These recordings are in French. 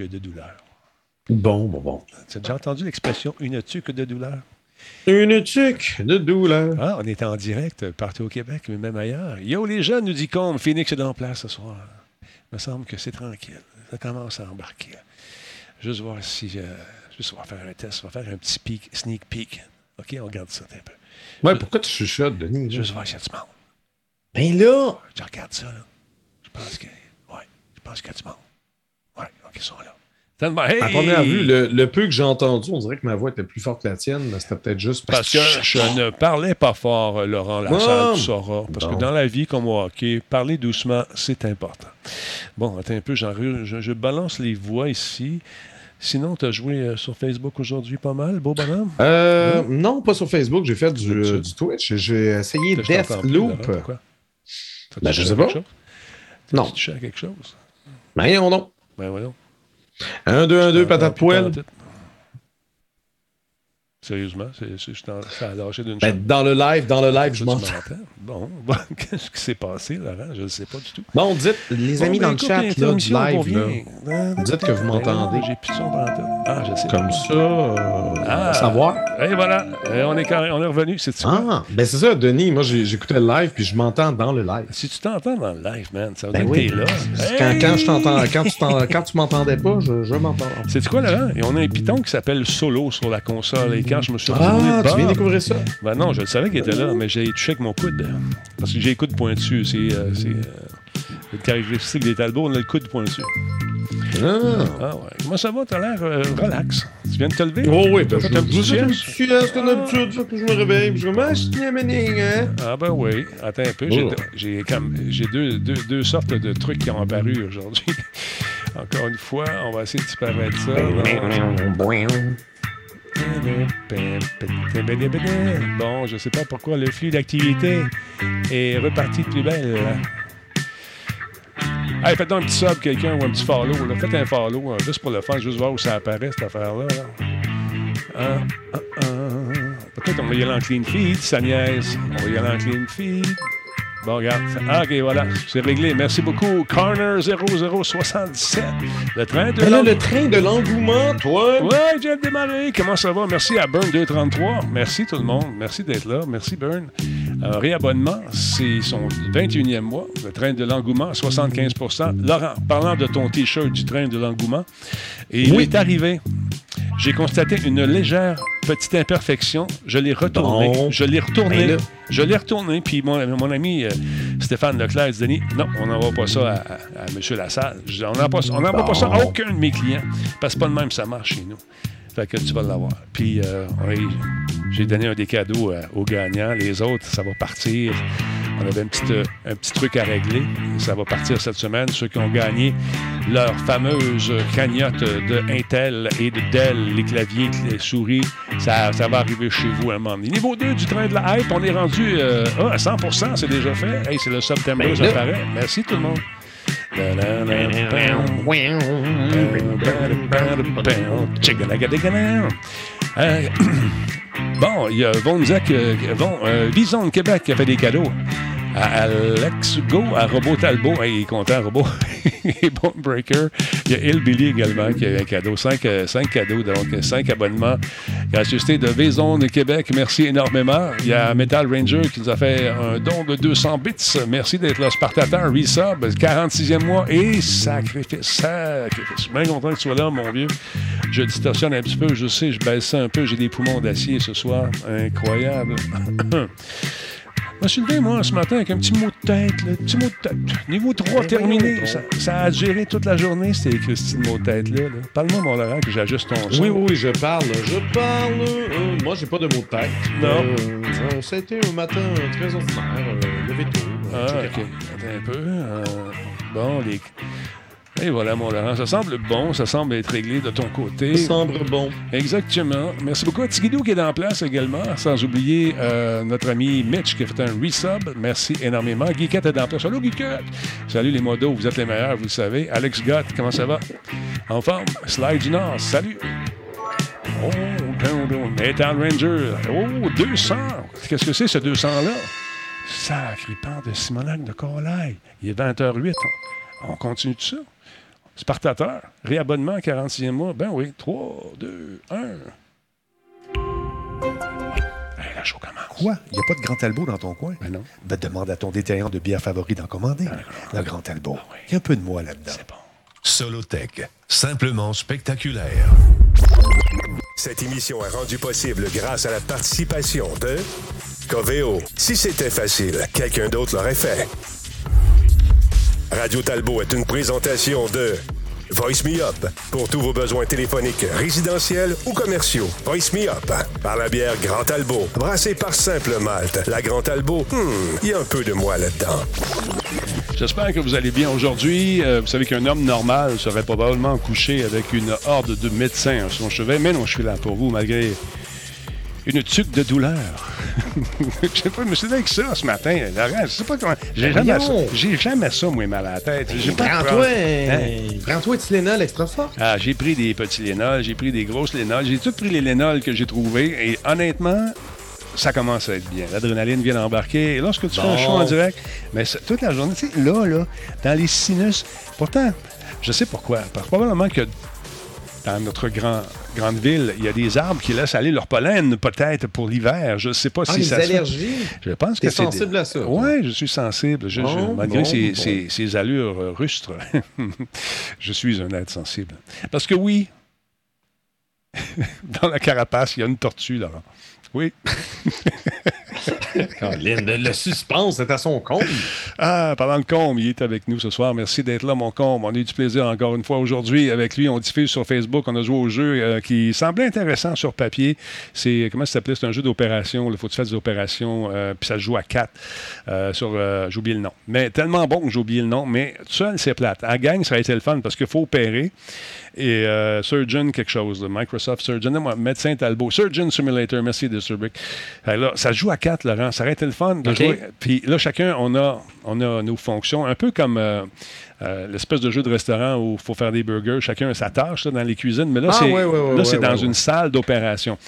tuque de douleur. Bon, bon, bon. Tu as déjà entendu l'expression une tuque de douleur? Une tuque de douleur. Ah, on est en direct partout au Québec, mais même ailleurs. Yo, les jeunes, nous dit qu'on Phoenix est en place ce soir. Il me semble que c'est tranquille. Ça commence à embarquer. Juste voir si. euh, juste on va faire un test. On va faire un petit peek, sneak peek. OK, on regarde ça un peu. Ouais, pourquoi tu chuchotes, Denis? Juste voir s'il y a du monde. Ben là! Je regarde ça, là. Je pense que. Ouais, je pense qu'il y a du monde. Ouais, OK, ils sont là. Tellement- Hey! À première vue, le, le peu que j'ai entendu, on dirait que ma voix était plus forte que la tienne, mais c'était peut-être juste parce, Parce que je ne parlais pas fort, Laurent Lassalle, tu sauras. Parce que dans la vie, comme au hockey, parler doucement, c'est important. Bon, attends un peu, je, je balance les voix ici. Sinon, tu as joué euh, sur Facebook aujourd'hui pas mal, beau bonhomme? Euh, non, pas sur Facebook. J'ai fait du, euh, du Twitch. J'ai essayé Deathloop. Ben, je sais pas. quelque chose? Non. Tu touché à quelque chose? Ben, non, non. Ben voyons. 1, 2, 1, 2, Je t'entends patate poêle. Sérieusement, c'est, c'est- t'en- ça a lâché d'une Ben, dans le live, dans le live, je m'entends. Bon, bon, qu'est-ce qui s'est passé, Laurent? Je ne sais pas du tout. Bon, dites, les amis Bon, dans ben, le chat, là, du live, là, vient. dites que vous m'entendez. J'ai plus de son pantoute. Ah, je sais. comme ça, euh, Ah. savoir. Et voilà, Et on est, carré- on est revenu. C'est quoi? Ah, ben c'est ça, Denis. Moi, j'écoutais le live, puis je m'entends dans le live. Si tu t'entends dans le live, man, ça veut Ben dire oui. que t'es là. Quand, quand je t'entends, quand tu quand tu m'entendais pas, je, je m'entends. C'est quoi, Laurent? Et on a un piton qui s'appelle Solo sur la console. Quand je me suis Ah, retourné de tu viens découvrir ça? Ben non, je le savais qu'il était là, mais j'ai touché avec mon coude. Parce que j'ai le coude pointu. C'est euh, euh, une caractéristique des Talbots, on a le coude pointu. Ah. Ah ouais. Comment ça va? T'as l'air euh, relax. Tu viens de te lever? Oh oui, petit je sieste? suis sieste comme d'habitude, fait que je me réveille, je me ah, c'est une mening, hein? Ah ben oui. Attends un peu. J'ai, Oh. j'ai deux, deux, deux sortes de trucs qui ont apparu aujourd'hui. Encore une fois, on va essayer de disparaître ça. Bon, je sais pas pourquoi le flux d'activité est reparti de plus belle. Hey, faites donc un petit sub, quelqu'un, ou un petit follow. Faites un follow, hein, juste pour le fun, juste voir où ça apparaît, cette affaire-là. là. Ah, ah, ah. Peut-être on va y aller en clean feed, ça niaise. On va y aller en clean feed. Bon, regarde. Ah, OK, voilà. C'est réglé. Merci beaucoup. Corner 0077. Le train de l'an- le train de l'engouement, toi? Ouais, j'ai démarré. Comment ça va? Merci à Burn233. Merci tout le monde. Merci d'être là. Merci Burn. Un réabonnement, c'est son 21e mois. Le train de l'engouement, 75% Laurent, parlant de ton T-shirt du train de l'engouement, et il est arrivé. J'ai constaté une légère petite imperfection. Je l'ai retourné. Bon. Je l'ai retourné. Ben là. je l'ai retourné. Puis mon, mon ami euh, Stéphane Leclerc dit Denis, non, on n'envoie pas ça à, à, à M. Lassalle. Je on n'envoie pas, ça à aucun de mes clients. Parce que c'est pas de même ça marche chez nous. Fait que tu vas l'avoir. Puis euh, oui, j'ai donné un des cadeaux euh, aux gagnants. Les autres, ça va partir. On avait euh, un petit truc à régler. Ça va partir cette semaine. Ceux qui ont gagné leur fameuse cagnotte de Intel et de Dell, les claviers, les souris, ça, ça va arriver chez vous à un moment donné. Niveau 2 du train de la hype, on est rendu euh, à 100% c'est déjà fait. Hey, c'est le September, Ben ça là. paraît. Merci tout le monde. Euh, Bon, il y a Von Zach, euh, euh, Vison Québec qui a fait des cadeaux. À Alex Go, à Robot Talbot. Hey, il est content, Robot. Et Bone Breaker. Il y a Hillbilly également qui a un cadeau. Cinq, euh, cinq cadeaux, donc euh, cinq abonnements. Gracieuseté de V-Zone Québec. Merci énormément. Il y a Metal Ranger qui nous a fait un don de 200 bits. Merci d'être là. Spartateur, resub, 46e mois. Et sacrifice, sacrifice. Je suis bien content que tu sois là, mon vieux. Je distorsionne un petit peu. Je sais, je baisse ça un peu. J'ai des poumons d'acier ce soir. Incroyable. Je me suis levé, moi, ce matin, avec un petit mot de tête. là, petit mot de tête. Niveau 3 terminé. Ça, ça a géré toute la journée, ces Christine mot de tête-là. là. Parle-moi, mon Laurent, que j'ajuste ton son. Oui, oui, je parle. Je parle. euh, moi, j'ai pas de mots de tête. Non. Euh, ça a été un matin très ordinaire. Euh, levé tôt. euh, Ah. OK. Attends un peu. Euh, bon, les... Et voilà, mon Laurent. Ça semble bon. Ça semble être réglé de ton côté. Ça semble bon. Exactement. Merci beaucoup à Tigidou qui est en place également. Sans oublier euh, notre ami Mitch qui a fait un resub. Merci énormément. Guiquette est en place. Salut Guiquette. Salut les modos. Vous êtes les meilleurs, vous le savez. Alex Gott, comment ça va? En forme. Slide du Nord. Salut. Oh, down, down. Metal Ranger. Oh, 200. Qu'est-ce que c'est ce 200-là? Sacré pan de Simonac de Corlaille. Il est 20h08. On, on continue tout ça? Spartateur, réabonnement 46e mois. Ben oui, 3, 2, 1. Hey, la show commence. Quoi? Il n'y a pas de Grand Talbot dans ton coin? Ben non. Ben, demande à ton détaillant de bière favori d'en commander. Le Grand Talbot. Il y a un peu de moi là-dedans. C'est bon. Solotech, simplement spectaculaire. Cette émission est rendue possible grâce à la participation de Coveo. Si c'était facile, quelqu'un d'autre l'aurait fait. Radio Talbot est une présentation de Voice Me Up pour tous vos besoins téléphoniques résidentiels ou commerciaux. Voice Me Up par la bière Grand Talbot, brassée par Simple Malte. La Grand Talbot, hmm, il y a un peu de moi là-dedans. J'espère que vous allez bien aujourd'hui. Euh, vous savez qu'un homme normal serait probablement couché avec une horde de médecins à son chevet, mais non, je suis là pour vous malgré une tuque de douleur. Je sais pas, je me suis dit avec ça ce matin, Laurent. Je sais pas comment. J'ai jamais ça. J'ai jamais ça, moi, mal à la tête. De Prends-toi un... Prends-toi Tylenol extra fort. Ah, j'ai pris des petits Lénols, j'ai pris des grosses Lénols, j'ai tout pris les Lénols que j'ai trouvés et honnêtement, ça commence à être bien. L'adrénaline vient d'embarquer. Et lorsque tu fais un show en direct, mais toute la journée, tu sais, là, là, dans les sinus, pourtant, je sais pourquoi. Parce que probablement que dans notre grand, grande ville, il y a des arbres qui laissent aller leur pollen, peut-être pour l'hiver. Je ne sais pas Ah, si les ça se fait. allergies? Je pense T'es que c'est des- sensible à ça? Oui, je suis sensible. Je- je- Bon, malgré bon, ces, bon. ces- ces allures rustres, je suis un être sensible. Parce que oui, dans la carapace, il y a une tortue, Laurent. Oui. Le, le suspense est à son compte. Ah, parlant de Combe, il est avec nous ce soir. Merci d'être là, mon Combe. On a eu du plaisir encore une fois aujourd'hui avec lui. On diffuse sur Facebook. On a joué au jeu euh, qui semblait intéressant sur papier. C'est, comment ça s'appelait? C'est un jeu d'opération. Il faut que tu fasses des opérations. euh, puis ça se joue à quatre. euh, euh, j'ai oublié le nom. Mais tellement bon que j'ai oublié le nom. Mais tout seul, c'est plate. À gang, ça a été le fun parce qu'il faut opérer. Et Surgeon quelque chose, Microsoft Surgeon, moi, médecin Talbot, Surgeon Simulator, merci de Surbrick. Là, ça se joue à quatre, Laurent, ça aurait été le fun de jouer. Puis là, chacun, on a, on a nos fonctions, un peu comme euh, euh, l'espèce de jeu de restaurant où il faut faire des burgers, chacun a sa tâche là, dans les cuisines, mais là, Ah, c'est, ouais, ouais, ouais, là, c'est ouais, dans ouais, une salle d'opération.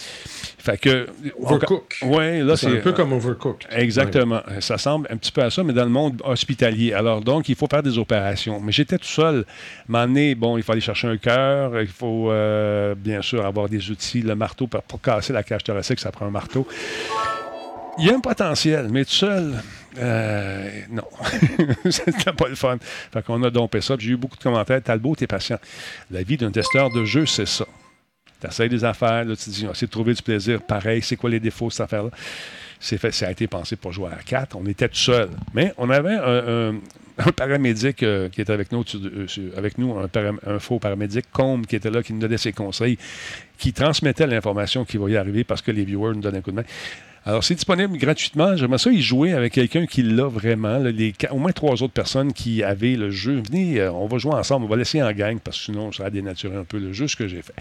Fait que. Overcook. Oui, là, C'est un peu comme Overcook. Exactement. Ça semble un petit peu à ça, mais dans le monde hospitalier. Alors, donc, il faut faire des opérations. Mais j'étais tout seul. M'emmener, bon, il faut aller chercher un cœur, il faut euh, bien sûr avoir des outils, le marteau pour, pour casser la cage thoracique, ça prend un marteau. Il y a un potentiel, mais tout seul, euh, non. C'était pas le fun. Fait qu'on a dompé ça. J'ai eu beaucoup de commentaires. Talbot, t'es patient. La vie d'un testeur de jeu, c'est ça. Tu essaies des affaires, là, tu te dis, on de trouver du plaisir. Pareil, c'est quoi les défauts de cette affaire-là? C'est fait, ça a été pensé pour jouer à 4. On était tout seul. Mais on avait un, paramédic euh, qui était avec nous, euh, avec nous un, faux paramédic, Combe, qui était là, qui nous donnait ses conseils, qui transmettait l'information qui va y arriver parce que les viewers nous donnent un coup de main. Alors, c'est disponible gratuitement. J'aimerais ça y jouer avec quelqu'un qui l'a vraiment. là, les, au moins trois autres personnes qui avaient le jeu. Venez, euh, on va jouer ensemble. On va laisser en gang parce que sinon, ça va dénaturer un peu le jeu, ce que j'ai fait.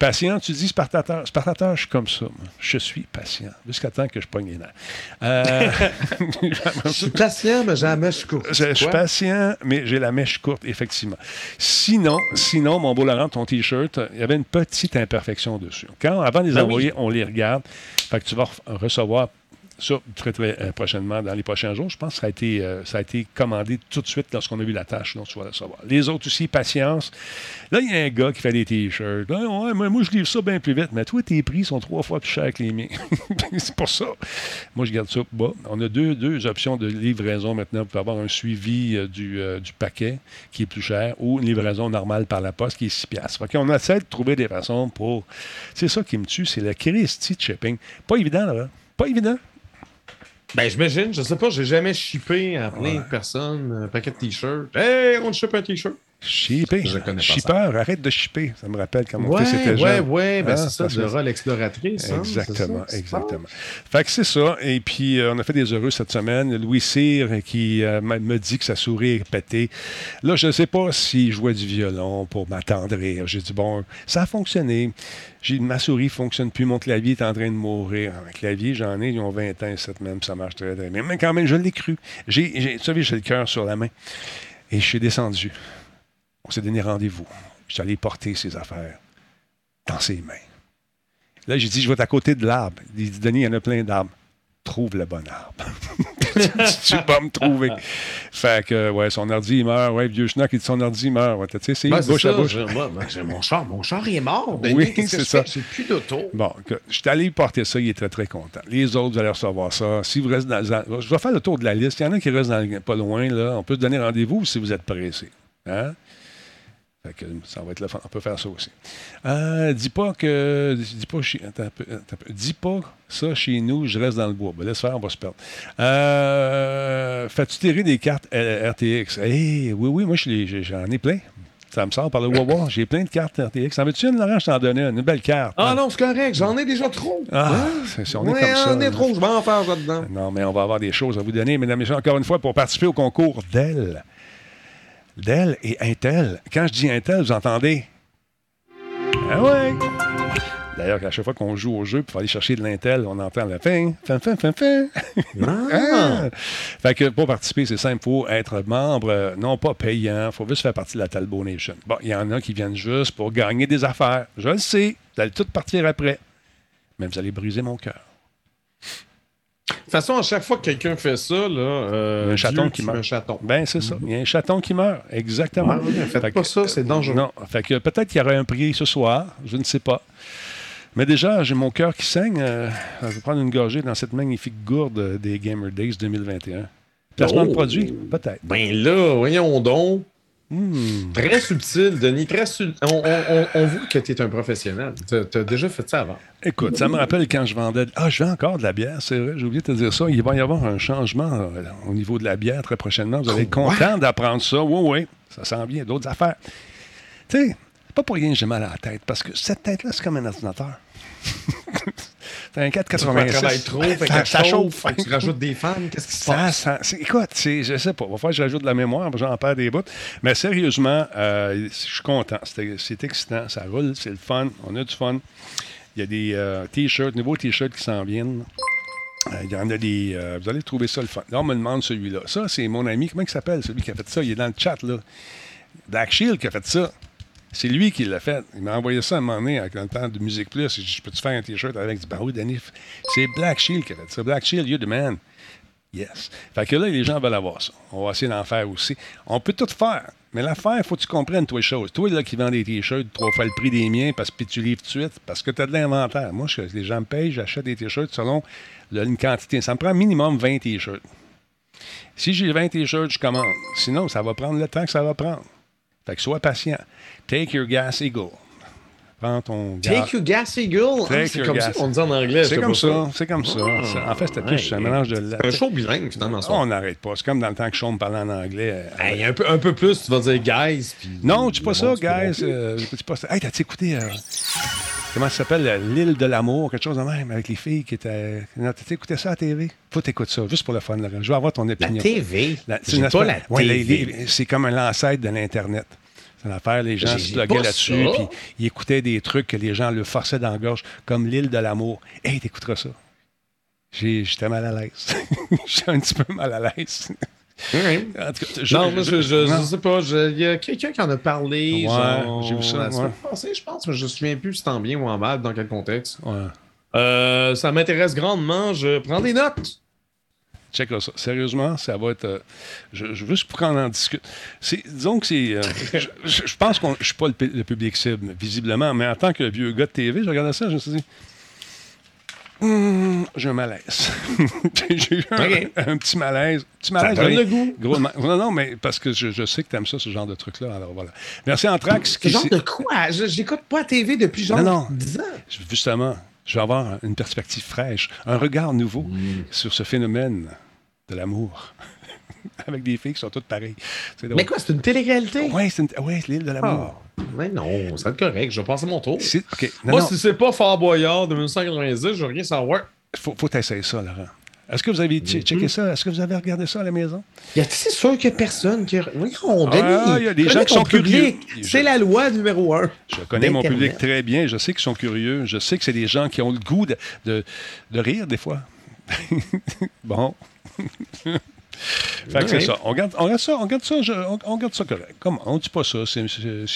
Patient, tu dis Spartateur. Spartateur, je suis comme ça. moi. Je suis patient. Jusqu'à temps que je pogne les nerfs. Euh, Je suis patient, mais jamais je cours. je, je suis patient, mais j'ai la mèche courte, effectivement. Sinon, sinon, mon beau Laurent, ton T-shirt, il y avait une petite imperfection dessus. Quand, avant de les Ben oui. envoyer, on les regarde. Fait que tu vas re- recevoir ça très, très euh, prochainement, dans les prochains jours. Je pense que ça a été, euh, ça a été commandé tout de suite lorsqu'on a vu la tâche. Donc, tu vas le recevoir. Les autres aussi, patience. Là, il y a un gars qui fait des T-shirts. Ouais, moi, je livre ça bien plus vite. Mais toi, tes prix sont trois fois plus chers que les miens. C'est pour ça. Moi, je garde ça. On a deux, deux options de livraison maintenant pour avoir un suivi euh, du, du paquet qui est plus cher ou une livraison normale par la poste qui est 6 piastres. Fait qu'on essaie de trouver des façons pour... C'est ça qui me tue, c'est le Christy de shipping. Pas évident, là. Pas évident. Ben, j'imagine, je sais pas, j'ai jamais shippé à plein de personnes un paquet de t-shirts. Hey, on te ship un t-shirt. Shipper. Je connais pas Shipper, arrête de shipper. Ça me rappelle quand mon Ouais, fils était jeune. ouais, ben Ah, c'est ça, Dora l'exploratrice. hein, Exactement, ça? exactement. Fait que c'est ça. Et puis, euh, on a fait des heureux cette semaine. Louis Cyr qui euh, me dit que sa souris est pétée. Là, je ne sais pas s'il jouait du violon pour m'attendrir. J'ai dit, bon, ça a fonctionné. J'ai ma souris ne fonctionne plus. Mon clavier est en train de mourir. Un clavier, j'en ai, ils ont 20 ans, cette même, ça marche très, très bien. Mais quand même, je l'ai cru. J'ai, j'ai, tu savez, j'ai le cœur sur la main. Et je suis descendu. On s'est donné rendez-vous. Je suis allé porter ses affaires dans ses mains. Là, j'ai dit, je vais être à côté de l'arbre. Il dit, Denis, il y en a plein d'arbres. Trouve le bon arbre. tu vas me trouver. Fait que, ouais, son ordi, il meurt. Ouais, vieux schnock, il dit son ordi, il meurt. Ouais, tu sais, c'est Ben, c'est bouche à ça, bouche. moi, ben, j'ai mon char, mon char est mort. Oui, c'est ça. J'ai plus d'auto. Bon, je suis allé porter ça, il était très content. Les autres, vous allez recevoir ça. Si vous restez dans, dans- je vais faire le tour de la liste. Il y en a qui restent dans- pas loin, là. On peut se donner rendez-vous si vous êtes pressé. Hein? Que ça va être le fun. On peut faire ça aussi. Euh, dis pas que. Dis pas, attends attends dis pas ça chez nous, je reste dans le bois. Ben, laisse faire, on va se perdre. Euh, Fais-tu tirer des cartes euh, RTX? Eh, oui, oui, moi, j'en ai plein. Ça me sort par le Wawa. J'ai plein de cartes RTX. En veux-tu une, Laurent? Je t'en donnais une, une belle carte. Ah non, c'est correct, j'en ai déjà trop. Ah, Hein? c'est- on est Ouais, comme ça. J'en ai trop, je vais en faire là-dedans. Non, mais on va avoir des choses à vous donner, mesdames et messieurs, encore une fois, pour participer au concours Dell. Dell et Intel. Quand je dis Intel, vous entendez? Ah ouais! D'ailleurs, à chaque fois qu'on joue au jeu, pour aller chercher de l'Intel, on entend la fin, fin, fin, fin, fin. Ah! Fait que pour participer, c'est simple, il faut être membre, euh, non pas payant, il faut juste faire partie de la Talbot Nation. Bon, il y en a qui viennent juste pour gagner des affaires. Je le sais, vous allez tout partir après. Mais vous allez briser mon cœur. De toute façon, à chaque fois que quelqu'un fait ça, là, euh, Il y a un chaton Dieu qui meurt. Un chaton. Ben, c'est ça. Il y a un chaton qui meurt. Exactement. Ouais, ouais, faites Fait pas que- ça, c'est dangereux. Non. Fait que peut-être qu'il y aura un prix ce soir. Je ne sais pas. Mais déjà, j'ai mon cœur qui saigne. Euh, je vais prendre une gorgée dans cette magnifique gourde des Gamer Days 2021. Placement de Oh. produit? Peut-être. Ben là, voyons donc. Hmm. Très subtil, Denis. Très. On, on- on- on voit que tu es un professionnel. Tu as déjà fait ça avant. Écoute, ça me rappelle quand je vendais. Ah, je vends encore de la bière, c'est vrai, j'ai oublié de te dire ça. Il va y avoir un changement euh, au niveau de la bière très prochainement. Vous allez être content d'apprendre ça. Oui, oui, ça s'en vient. D'autres affaires. Tu sais, pas pour rien que j'ai mal à la tête, parce que cette tête-là, c'est comme un ordinateur. c'est un Tu 486. travailles trop, fait ça, chauffe, tu rajoutes des fans. Qu'est-ce qui se passe? ça- écoute, je sais pas. Il va falloir que je rajoute de la mémoire, j'en perds des bouts. Mais sérieusement, euh, je suis content. C'est excitant. Ça roule, c'est le fun. On a du fun. Il y a des euh, t-shirts, nouveaux t-shirts qui s'en viennent. Euh, Il y en a des. euh, vous allez trouver ça le fun. Là, on me demande celui-là. Ça, c'est mon ami. Comment il s'appelle, celui qui a fait ça? Il est dans le chat, là. Black Shield qui a fait ça. C'est lui qui l'a fait. Il m'a envoyé ça à un moment donné, avec le temps de Musique Plus. Il dit, Je peux-tu faire un t-shirt avec? Je dis, Ben oui, Denis. C'est Black Shield qui a fait ça. Black Shield, you're the man. Yes. Fait que là, les gens veulent avoir ça. On va essayer d'en faire aussi. On peut tout faire. Mais l'affaire, il faut que tu comprennes toi les choses. Toi, là, qui vends des t-shirts trois fois le prix des miens parce que tu livres tout de suite, parce que tu as de l'inventaire. Moi, les gens me payent, j'achète des t-shirts selon une quantité. Ça me prend minimum 20 t-shirts. Si j'ai 20 t-shirts, je commande. Sinon, ça va prendre le temps que ça va prendre. Fait que sois patient. Take your gas, Eagle. Prends ton. Take your gas, Eagle. Ah, c'est comme gas. ça qu'on dit en anglais. C'est comme ça. C'est comme ça. Ah, En fait, c'était plus un mélange de. C'est un show bilingue, finalement. On n'arrête pas. C'est comme dans le temps que Sean parlait en anglais. Hey, un, peu, un peu plus, tu vas dire guys. Puis Non, dis pas ça, tu guys. euh, dis pas ça. Hey, t'as-tu écouté. euh, comment ça s'appelle euh, L'île de l'amour, quelque chose de même, avec les filles qui étaient. Non, T'as écouté ça à la TV Faut t'écouter ça, juste pour le fun. Je veux avoir ton La opinion. TV. La- c'est pas la Ouais, TV. les- c'est comme un l'ancêtre de l'Internet. C'est une affaire, les gens se bloguaient là-dessus, puis ils écoutaient des trucs que les gens le forçaient dans la gorge, comme l'île de l'amour. Hey, t'écouteras ça. J'étais mal à l'aise. J'étais un petit peu mal à l'aise. En tout cas, je- Non, moi, je, je, non. je sais pas. Il y a quelqu'un qui en a parlé. Ouais, j'ai vu ça, la ouais. semaine passée, je pense, mais je me souviens plus si c'est en bien ou en mal, dans quel contexte. Ouais. Euh, ça m'intéresse grandement. Je prends des notes. Check ça. Sérieusement, ça va être. euh, je, je veux juste qu'on en discute. Disons que c'est. euh, je, pense que je ne suis pas le, pu- le public cible, visiblement, mais en tant que vieux gars de TV, je regardais ça, je me suis dit. Hum, j'ai un malaise. j'ai eu un, petit malaise. Petit malaise. donne oui. le goût. Gros non, non, mais parce que je, je sais que tu aimes ça, ce genre de truc-là. Alors voilà. Merci Anthrax. Ce genre de quoi? Je- J'écoute pas la TV depuis genre Non, non. 10 ans. Justement, je vais avoir une perspective fraîche, un regard nouveau Mm. sur ce phénomène de l'amour. Avec des filles qui sont toutes pareilles. Mais quoi, c'est une télé-réalité? Oui, c'est une- ouais, c'est l'île de l'amour. Ah, mais non, ça va être correct. Je vais passer mon tour. Non, Moi, non, si c'est pas Fort Boyard de 1990, je veux rien savoir. faut, faut essayer ça, Laurent. Est-ce que vous avez che- Mm-hmm. checké ça? Est-ce que vous avez regardé ça à la maison? C'est sûr qu'il y a personne qui. Denis. Ah, il y a des gens qui sont public. curieux. C'est la loi numéro un. Je connais mon public très bien. Je sais qu'ils sont curieux. Je sais que c'est des gens qui ont le goût de, de, de rire des fois. bon. fait que c'est ça. On garde, on garde ça, on garde ça, je- on, on garde ça correct. Comment? On dit pas ça, c'est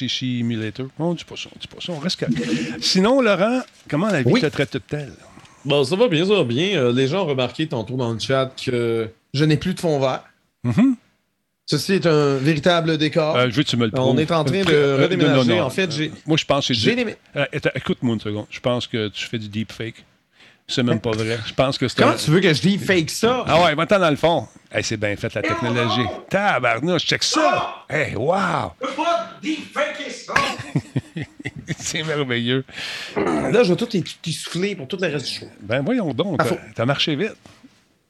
simulator. On dit pas ça, on dit pas ça, on reste correct. Sinon, Laurent, comment la vie Oui. te traite-t-elle? Bon, ça va bien, ça va bien. Euh, les gens ont remarqué tantôt dans le chat que je n'ai plus de fond vert. Mhm. Ceci est un véritable décor. Euh, je veux que tu me le On prouves. est en train de redéménager. non, non. En fait, j'ai- Moi, je pense que c'est du... Euh, attends, Écoute-moi une seconde. Je pense que tu fais du deepfake. C'est même pas vrai. Je pense que c'est Comment un... tu veux que je dise fake ça? Ah ouais, va-t'en dans le fond. Hey, c'est bien fait, la technologie. Tabarnouche, check ça! Hey, wow! c'est merveilleux. Là, je vais tout essouffler pour tout le reste du show. Ben voyons donc, Ah, t'as- marché vite.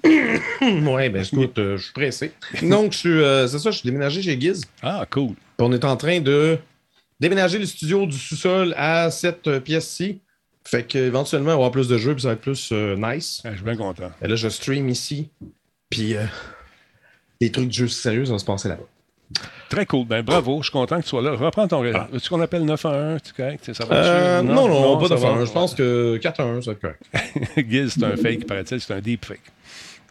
ouais, ben écoute, euh, je suis pressé. Donc, je suis, euh, c'est ça, je suis déménagé chez Giz. Ah, cool. Puis on est en train de déménager le studio du sous-sol à cette euh, pièce-ci. Fait qu'éventuellement, on va avoir plus de jeux, puis ça va être plus euh, nice. Ah, je suis bien content. Et là, je stream ici. Puis euh, les trucs de jeux sérieux vont se passer là-bas. Très cool. Ben bravo, je suis content que tu sois là. Reprends ton réseau. Veux-tu qu'on appelle 911? Tu correct? Ça va Euh, non, non, pas de va. fin. Je pense que 4-1, ça va être correct. Giz, c'est un fake, paraît-il, c'est un deep fake.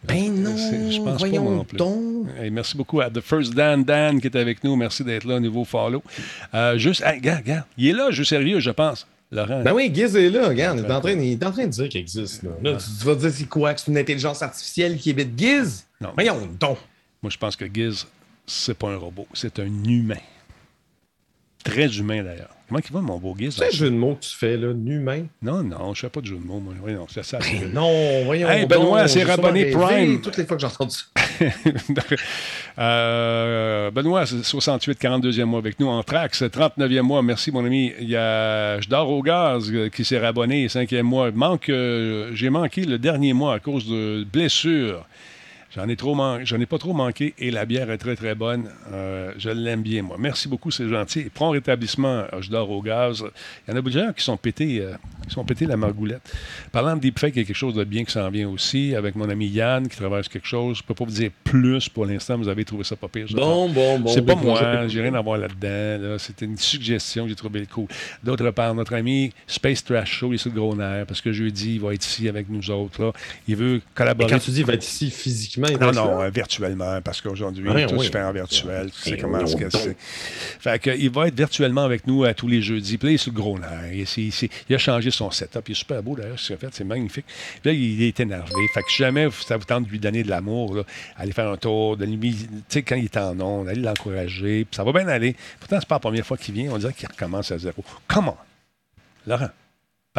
Ben non, C'est- je pense pas, moi non plus. donc. Hey, merci beaucoup à The First Dan Dan qui est avec nous. Merci d'être là au niveau follow. Euh, juste, hey, regarde, regarde. Il est là, je suis sérieux, je pense. Laurent? Ben oui, Giz est là, regarde, il est en train, il est en train de dire qu'il existe. Là, Là, tu, tu vas dire c'est quoi? Que c'est une intelligence artificielle qui évite Giz? Non. Voyons donc. Moi, je pense que Giz, c'est pas un robot, c'est un humain. Très humain d'ailleurs. Comment il va, mon beau Giz? Tu sais le jeu de mots que tu fais, là, humain? Non, non, je fais pas de jeu de mots, moi. Voyons, c'est ça. Ben non, voyons Hey, Benoît, c'est rabonné Prime. Toutes les fois que j'ai entendu ça. Euh, Benoît, c'est 68, 42e mois avec nous. En Trax, 39e mois. Merci, mon ami. Il y a Je dors au gaz euh, qui s'est rabonné, 5e mois. Manque, euh, j'ai manqué le dernier mois à cause de blessures. J'en ai, trop man- j'en ai pas trop manqué et la bière est très, très bonne. Euh, je l'aime bien, moi. Merci beaucoup, c'est gentil. Et prompt rétablissement, euh, je dors au gaz. Il y en a plusieurs qui sont pétés, euh, qui sont pétés la margoulette. Parlant de deepfake, il y a quelque chose de bien qui s'en vient aussi avec mon ami Yann qui travaille sur quelque chose. Je peux pas vous dire plus pour l'instant. Vous avez trouvé ça pas pire. Bon, bon, bon. C'est pas moi, j'ai rien à voir là-dedans. là. C'était une suggestion que j'ai trouvé le coup. D'autre part, notre ami Space Trash Show, il est sur le gros nerf parce que jeudi, il va être ici avec nous autres. là. Il veut Et collaborer. quand tu dis il va être ici physiquement, Non, non, euh, virtuellement, parce qu'aujourd'hui, tout oui. se fait en virtuel. Tu sais Et comment ce que c'est. Fait que, il va être virtuellement avec nous à tous les jeudis. Puis là, il est sur le gros nerf. Il, a changé son setup. Il est super beau, d'ailleurs, ce qu'il a fait. C'est magnifique. Puis là, il est énervé. Fait que jamais ça vous tente de lui donner de l'amour, là, aller faire un tour, de lui, tu sais, quand il est en onde, aller l'encourager. Puis ça va bien aller. Pourtant, c'est pas la première fois qu'il vient. On dirait qu'il recommence à zéro. Comment? Laurent,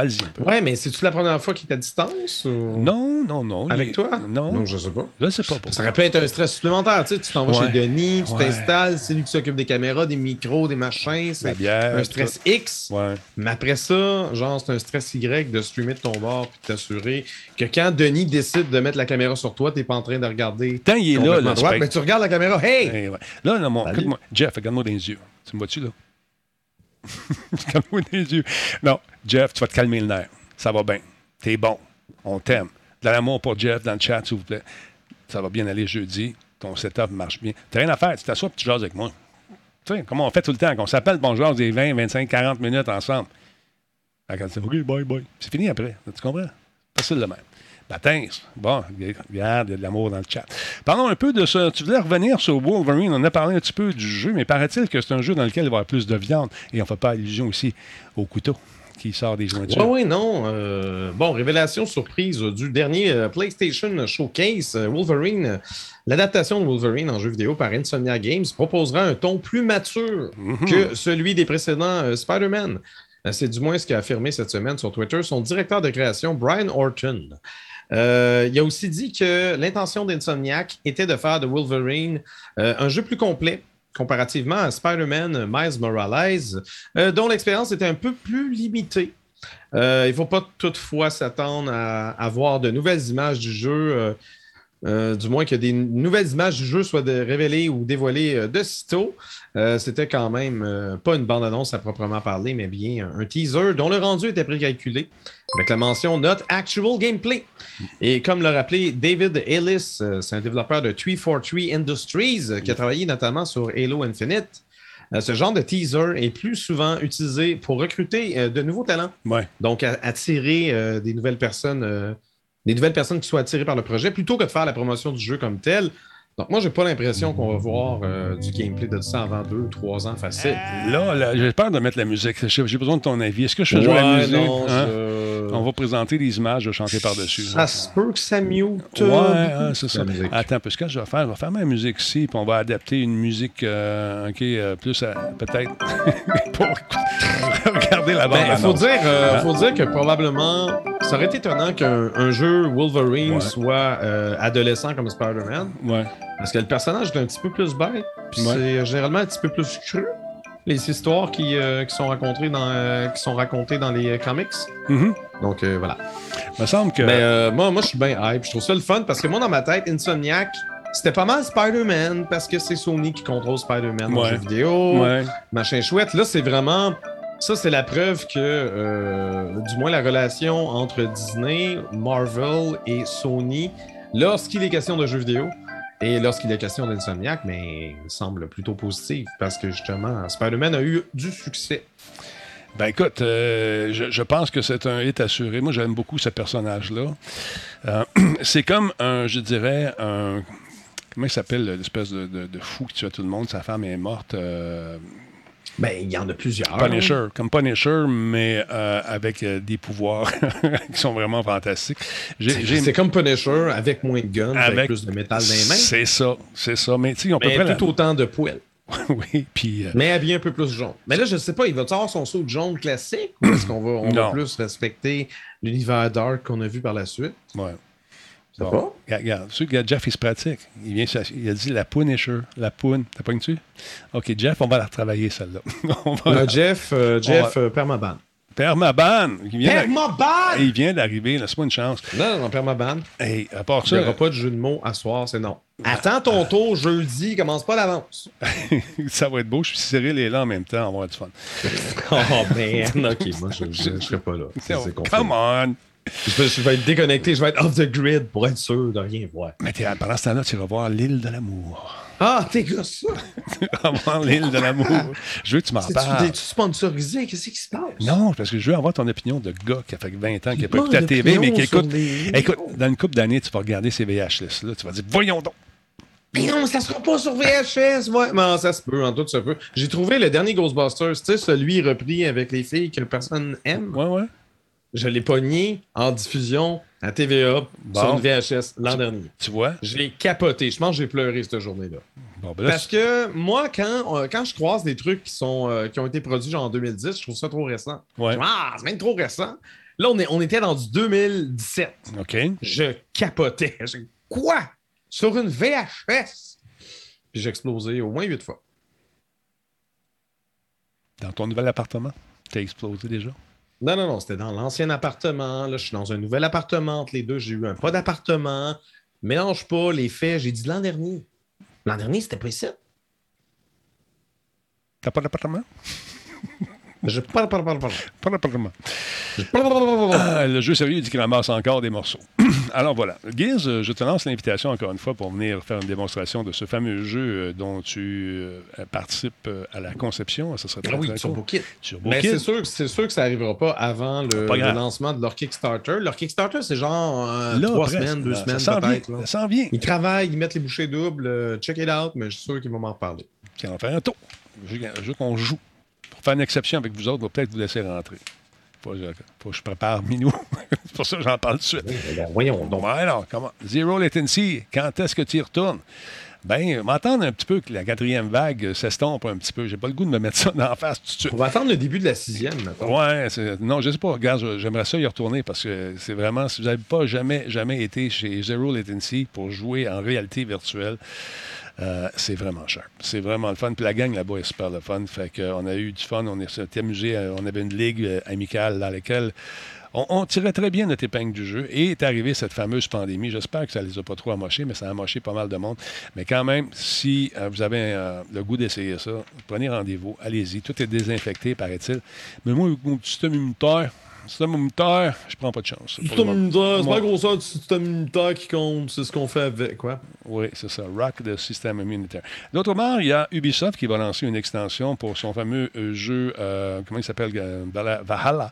parle-y un peu. Ouais, mais c'est-tu la première fois qu'il est à distance? Ou... Non, non, non. Avec il- toi? Non. Non, je sais pas. Je sais pas Ça pourquoi. aurait pu être un stress supplémentaire. Tu sais, tu t'en vas Ouais. chez Denis, tu Ouais. t'installes, c'est lui qui s'occupe des caméras, des micros, des machins. C'est un stress X. Ouais. Mais après ça, genre, c'est un stress Y de streamer de ton bord puis de t'assurer que quand Denis décide de mettre la caméra sur toi, t'es pas en train de regarder. Tant il est là, spect- mais tu regardes la caméra. Hey! Ouais. Là, là, mon. Jeff, regarde-moi dans les yeux. Tu me vois-tu, là? Les yeux. Non, Jeff, tu vas te calmer le nerf. Ça va bien. T'es bon. On t'aime. De l'amour pour Jeff dans le chat, s'il vous plaît. Ça va bien aller jeudi. Ton setup marche bien. T'as rien à faire. Tu t'assois et tu jases avec moi. Tu sais, comment on fait tout le temps? Qu'on s'appelle, bon, on jase des 20, 25, 40 minutes ensemble. OK, bye, bye. C'est fini après. Tu comprends? Facile de même. Baptême. Bon, regarde, il y a de l'amour dans le chat. Parlons un peu de ça. Tu voulais revenir sur Wolverine. On a parlé un petit peu du jeu, mais paraît-il que c'est un jeu dans lequel il va y avoir plus de viande. Et on ne fait pas allusion aussi au couteau qui sort des jointures. Oui, oui, non. euh, bon, révélation surprise du dernier euh, PlayStation Showcase. euh, Wolverine, l'adaptation de Wolverine en jeu vidéo par Insomnia Games proposera un ton plus mature que celui des précédents Spider-Man. C'est du moins ce qu'a affirmé cette semaine sur Twitter son directeur de création, Brian Orton. Euh, il a aussi dit que l'intention d'Insomniac était de faire de Wolverine euh, un jeu plus complet comparativement à Spider-Man Miles Morales, euh, dont l'expérience était un peu plus limitée. Il ne faut pas toutefois s'attendre à, à voir de nouvelles images du jeu, euh, du moins que des nouvelles images du jeu soient de- révélées ou dévoilées euh, de sitôt. Euh, C'était quand même pas une bande-annonce à proprement parler, mais bien un, un teaser dont le rendu était précalculé avec la mention Not Actual Gameplay. Et comme l'a rappelé David Ellis, c'est un développeur de 343 Industries qui a travaillé notamment sur Halo Infinite. Ce genre de teaser est plus souvent utilisé pour recruter de nouveaux talents. Ouais. Donc, à- attirer des nouvelles personnes, des nouvelles personnes qui soient attirées par le projet, plutôt que de faire la promotion du jeu comme tel. Donc, moi, j'ai pas l'impression qu'on va voir euh, du gameplay de ça avant deux ou trois ans facile. Là, là, j'ai peur de mettre la musique. J'ai besoin de ton avis. Est-ce que je fais jouer la musique? non, Hein? je- On va présenter des images chantées par-dessus. Ça se peut que ça mute. Ouais, ah, c'est ça. musique. Attends, parce que je vais faire, je vais faire ma musique ici, puis on va adapter une musique, euh, OK, euh, plus à- peut-être pour regarder la bande. Ben, faut dire, euh, Hein? faut dire que probablement, ça aurait été étonnant qu'un un jeu Wolverine Ouais. soit adolescent comme Spider-Man, Ouais. Parce que le personnage est un petit peu plus bête, puis Ouais. c'est généralement un petit peu plus cru. Les histoires qui, euh, qui sont racontées dans, euh, qui sont racontées dans les euh, comics. Mhm. Donc voilà. Il me semble que. Mais euh, moi, moi je suis bien hype. Je trouve ça le fun parce que moi, dans ma tête, Insomniac, c'était pas mal Spider-Man parce que c'est Sony qui contrôle Spider-Man dans Ouais. le jeu vidéo. ouais. machin chouette. Là, c'est vraiment. Ça, c'est la preuve que, euh, du moins, la relation entre Disney, Marvel et Sony, lorsqu'il est question de jeux vidéo et lorsqu'il est question d'Insomniac, mais il semble plutôt positive parce que, justement, Spider-Man a eu du succès. Ben écoute, euh, je, pense que c'est un hit assuré. Moi, j'aime beaucoup ce personnage-là. Euh, c'est comme un, je dirais, un. Comment il s'appelle l'espèce de fou qui tue tout le monde? Sa femme est morte. euh, Ben, il y en a plusieurs. Punisher. Comme Punisher, mais euh, avec euh, des pouvoirs qui sont vraiment fantastiques. C'est comme Punisher avec moins de guns, avec, Avec- plus de métal dans les mains. C'est ça, c'est ça. Mais tu sais, on peut près tout autant de poils. Oui, puis. euh, Mais habillé un peu plus jaune. Mais là, je sais pas, il va avoir son saut de jaune classique ou est-ce qu'on va, on va plus respecter l'univers dark qu'on a vu par la suite? ouais. Bon. Regarde, regarde, tu sais, Jeff, il se pratique. Il, vient, il a dit la Punisher. La poune. T'as pas tu OK, Jeff, on va la retravailler, celle-là. va Euh, la... Jeff, euh, Jeff euh, Permaban. Permaban. Il vient, Permaban! il vient d'arriver, laisse-moi une chance. Non, non, Permaban. Hey, à part Il n'y ça, aura pas de jeu de mots à soir, c'est non. Attends ton tour jeudi, commence pas d'avance. ça va être beau. Je suis Cyril est là en même temps, on va avoir du fun. Oh, man. OK, moi, je ne serai pas là. C'est c'est. Come on! Je, vais- je vais être déconnecté, je vais être off the grid pour être sûr de rien voir. Mais pendant ce temps-là, tu vas voir l'île de l'amour. Ah, t'es gars, ça! Tu vas voir l'île de l'amour. Je veux que tu m'en parles. t'es-tu sponsorisé? Qu'est-ce qui se passe? Non, parce que je veux avoir ton opinion de gars qui a fait 20 ans, qui n'a pas écouté la TV, mais qui écoute. les- Écoute, dans une couple d'années, tu vas regarder ces VHS-là. Tu vas dire, voyons donc. Mais non, ça sera pas sur VHS, ouais. Non, ça se peut, en tout ça peut. J'ai trouvé le dernier Ghostbusters, tu sais, celui repris avec les filles que personne aime. Ouais, ouais. Je l'ai pogné en diffusion à TVA Bon. sur une VHS l'an dernier. Tu vois? J'ai capoté. Je pense que j'ai pleuré cette journée-là. Bon, ben là, Parce que moi, quand, euh, quand je croise des trucs qui, sont, euh, qui ont été produits genre en 2010, je trouve ça trop récent. Ouais. Je ah, c'est même trop récent. Là, on, est, on était dans du 2017. OK. Je capotais. Je quoi? Sur une VHS? Puis j'ai explosé au moins huit fois. Dans ton nouvel appartement, t'as explosé déjà? Non, non, non, c'était dans l'ancien appartement. Là, je suis dans un nouvel appartement. Entre les deux, j'ai eu un pas d'appartement. Mélange pas les faits. J'ai dit l'an dernier. L'an dernier, c'était pas ici. T'as pas d'appartement? Je parle, parle, parle, parle. Parle. Ah, le jeu sérieux dit qu'il ramasse encore des morceaux. Alors voilà. Gears, euh, je te lance l'invitation encore une fois pour venir faire une démonstration de ce fameux jeu euh, dont tu euh, participes à la conception. Ça serait très, Ah oui, très sur cool. Mais c'est sûr, que ça n'arrivera pas avant le, Pas le grave. lancement de leur Kickstarter. Leur Kickstarter, c'est genre euh, Là, trois presque, semaines, deux là, semaines peut-être. Ça s'en vient. Ils travaillent, ils mettent les bouchées doubles. euh, check it out, mais je suis sûr qu'ils vont m'en reparler. On va faire un tour. Je je veux qu'on joue. Faire une exception avec vous autres, on va peut-être vous laisser rentrer. Faut, que je- faut que je prépare Minou. c'est pour ça que j'en parle tout de suite. Eh ben, voyons donc. Alors, comment? Zero latency, quand est-ce que tu y retournes? Ben, m'entendre un petit peu que la quatrième vague s'estompe un petit peu. J'ai pas le goût de me mettre ça la face tout de suite. On va attendre le début de la sixième, maintenant. Ouais, non, je sais pas. Regarde, j'aimerais ça y retourner parce que c'est vraiment, si vous n'avez pas jamais, jamais été chez Zero Latency pour jouer en réalité virtuelle, euh, c'est vraiment cher. C'est vraiment le fun. Puis la gang là-bas est super le fun. Fait qu'on a eu du fun, on est- s'est amusé. euh, On avait une ligue euh, amicale dans laquelle on, tirait très bien notre épingle du jeu. Et est arrivée cette fameuse pandémie. J'espère que ça les a pas trop amochés, mais ça a amoché pas mal de monde. Mais quand même, si euh, vous avez euh, le goût d'essayer ça, prenez rendez-vous, allez-y. Tout est désinfecté, paraît-il. Mais moi, mon système immunitaire, système immunitaire, je prends pas de chance. Système immunitaire, c'est pas la grosseur du système immunitaire qui compte, c'est ce qu'on fait avec, quoi. Oui, c'est ça. Rock de système immunitaire. D'autre part, il y a Ubisoft qui va lancer une extension pour son fameux euh, jeu, euh, comment il s'appelle euh, Valhalla.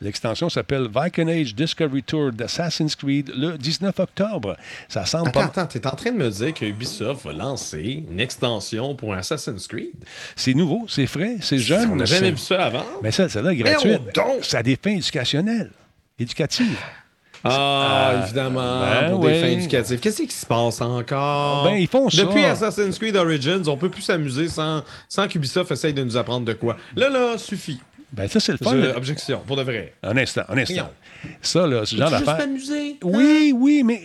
L'extension s'appelle Viking Age Discovery Tour d'Assassin's Creed le 19 octobre. Ça semble Attends, pas. attends, t'es en train de me dire que Ubisoft va lancer une extension pour Assassin's Creed? C'est nouveau, c'est frais, c'est jeune. On n'a jamais c'est- vu ça avant. Mais ça, celle-là est gratuite. Voyons donc! Ça a des fins éducationnelles. éducative. Ah, Euh, évidemment, ben pour ouais. des fins éducatives. Qu'est-ce qui se passe encore? Ben, ils font ça. Depuis Assassin's Creed Origins, on peut plus s'amuser sans, sans qu'Ubisoft essaye de nous apprendre de quoi. Là, là, suffit. Ben, ça, c'est le fun. Je- objection, pour de vrai. Un instant, un instant. Ça, là, ce genre d'affaires. t'amuser? Oui, oui, mais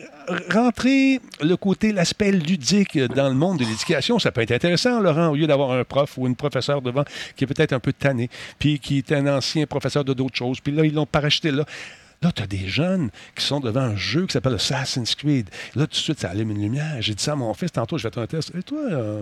rentrer le côté, l'aspect ludique dans le monde de l'éducation, ça peut être intéressant, Laurent, au lieu d'avoir un prof ou une professeure devant qui est peut-être un peu tanné, puis qui est un ancien professeur de d'autres choses, puis là, ils l'ont paracheté là. Là, tu as des jeunes qui sont devant un jeu qui s'appelle Assassin's Creed. Là, tout de suite, ça allume une lumière. J'ai dit ça à mon fils tantôt, je vais faire un test. Et toi, euh,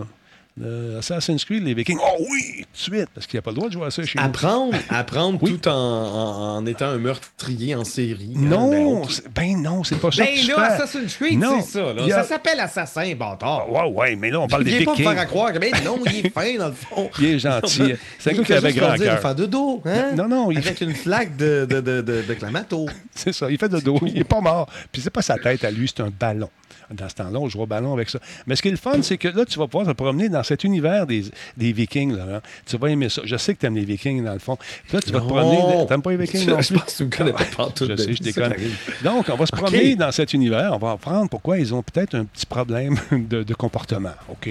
le Assassin's Creed, les Vikings, oh oui, tout de suite, parce qu'il n'y a pas le droit de jouer à ça chez nous. Apprendre, apprendre Oui. tout en, en- en étant un meurtrier en série. hein, Non, ben, ok. c'est- ben non, c'est pas ça. Ben que tu là, fais. Assassin's Creed, Non, c'est ça. Là. il y a- Ça s'appelle Assassin, bâtard. Ouais, ouais, mais là, on parle des Viens pas me Vikings. faire à croire que ben non, il est fin dans le fond. Il est gentil. C'est un Il gars qui fait avait grand cœur. faire de dos, hein? Non, non, il Avec une flaque de, de, de, de, de Clamato. C'est ça, il fait de dos. Il est pas mort. Puis c'est pas sa tête à lui, c'est un ballon. Dans ce temps-là, on joue au ballon avec ça. Mais ce qui est le fun, c'est que là, tu vas pouvoir te promener dans cet univers des, des Vikings, Laurent. Tu vas aimer ça. Je sais que tu aimes les Vikings, dans le fond. Puis là, tu vas te promener. T'aimes pas les Vikings Je, non je plus? pense que tu me connais pas partout. Je sais, je déconne. Donc, on va se promener dans cet univers. On va apprendre pourquoi ils ont peut-être un petit problème de, de comportement. OK?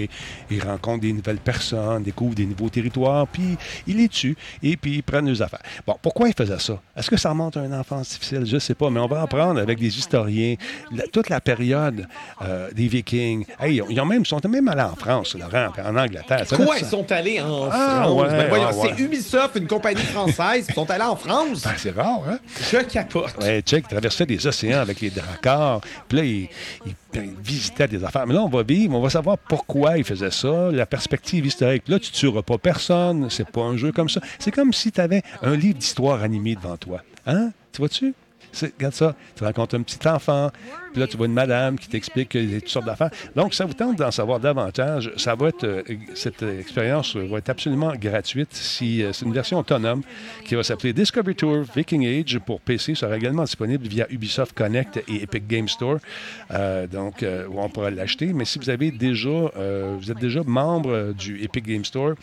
Ils rencontrent des nouvelles personnes, découvrent des nouveaux territoires, puis ils les tuent et puis ils prennent leurs affaires. Bon, pourquoi ils faisaient ça? Est-ce que ça remonte à une enfance difficile? Je ne sais pas, mais on va apprendre avec des historiens la- toute la période euh, des Vikings. Hey, ils, ont même, sont même allés en France, Laurent, en Angleterre. Ça Quoi, ils sont allés en Ah, France? ouais, Ben voyons, ah, ouais. C'est Ubisoft, une compagnie française, ils sont allés en France. Ben, c'est rare, hein? Je capote. Ouais, check, traversait des océans avec les dracars. Puis là, il, il- il visitait des affaires. Mais là, on va vivre, on va savoir pourquoi il faisait ça, la perspective historique. Là, tu ne tueras pas personne, c'est pas un jeu comme ça. C'est comme si tu avais un livre d'histoire animé devant toi. Hein? Tu vois-tu? Regarde ça, tu rencontres un petit enfant, puis là, tu vois une madame qui t'explique toutes sortes d'affaires. Donc, ça vous tente d'en savoir davantage. Ça va être, euh, cette expérience va être absolument gratuite. Si, euh, c'est une version autonome qui va s'appeler Discovery Tour Viking Age pour PC. sera également disponible via Ubisoft Connect et Epic Game Store. Euh, donc, on pourra l'acheter. Mais si vous avez déjà, vous êtes déjà membre du Epic Game Store,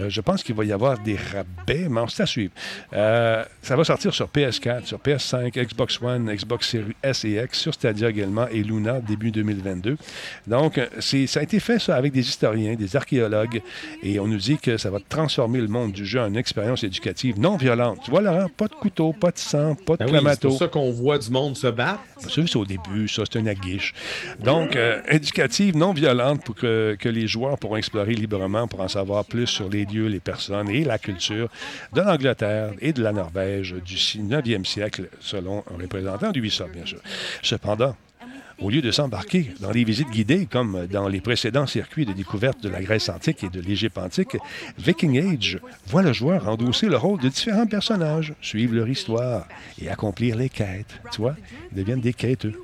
euh, je pense qu'il va y avoir des rabais, mais c'est à suivre. Euh, ça va sortir sur PS4, sur PS5, Xbox One, Xbox Series S et X, sur Stadia également et Luna début 2022. Donc, euh, ça a été fait ça avec des historiens, des archéologues, et on nous dit que ça va transformer le monde du jeu en une expérience éducative non violente. Tu vois, Laurent, pas de couteau, pas de sang, pas de Ben oui, c'est clamato. ça qu'on voit du monde se battre. Ça, c'est au début, ça, c'est un aguiche. Donc, euh, éducative, non violente, pour que, que les joueurs pourront explorer librement pour en savoir plus sur les lieux, les personnes et la culture de l'Angleterre et de la Norvège du 9e siècle, selon un représentant d'Ubisoft, bien sûr. Cependant, au lieu de s'embarquer dans des visites guidées comme dans les précédents circuits de découverte de la Grèce antique et de l'Égypte antique, Viking Age voit le joueur endosser le rôle de différents personnages, suivre leur histoire et accomplir les quêtes. Tu vois, ils deviennent des quêteux.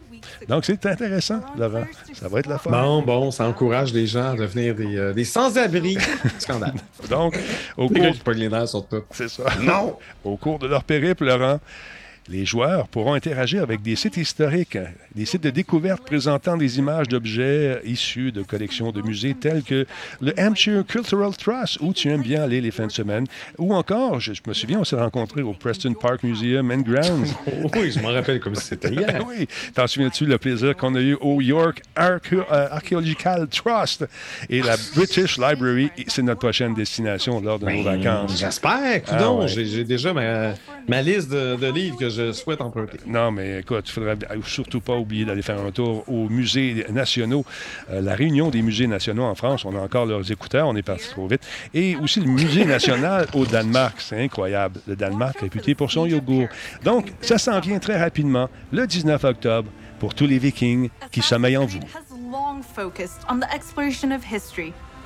Donc, c'est intéressant, Laurent. Ça va être la fin. Bon, bon, ça encourage les gens à devenir des, euh, des sans-abri. Scandale. Donc, au cours, c'est ça. Non! Au cours de leur périple, Laurent, les joueurs pourront interagir avec des sites historiques, des sites de découverte présentant des images d'objets issus de collections de musées tels que le Hampshire Cultural Trust, où tu aimes bien aller les fins de semaine, ou encore, je, je me souviens, on s'est rencontrés au Preston Park Museum and Grounds. Oui, je m'en rappelle comme si c'était hier. Ben oui, t'en souviens-tu le plaisir qu'on a eu au York euh, Archaeological Trust? Et la British Library, c'est notre prochaine destination lors de nos vacances. J'espère, Ah ouais. J'ai j'ai déjà ma, ma liste de, de livres que je souhaite emprunter. Non, mais écoute, il faudrait surtout pas oublier d'aller faire un tour aux musées nationaux. Euh, la réunion des musées nationaux en France, on a encore leurs écouteurs, on est parti trop vite. Et aussi le musée national au Danemark, c'est incroyable. Le Danemark réputé pour son yogourt. Donc, ça s'en vient très rapidement, le 19 octobre, pour tous les Vikings qui sommeillent en vous.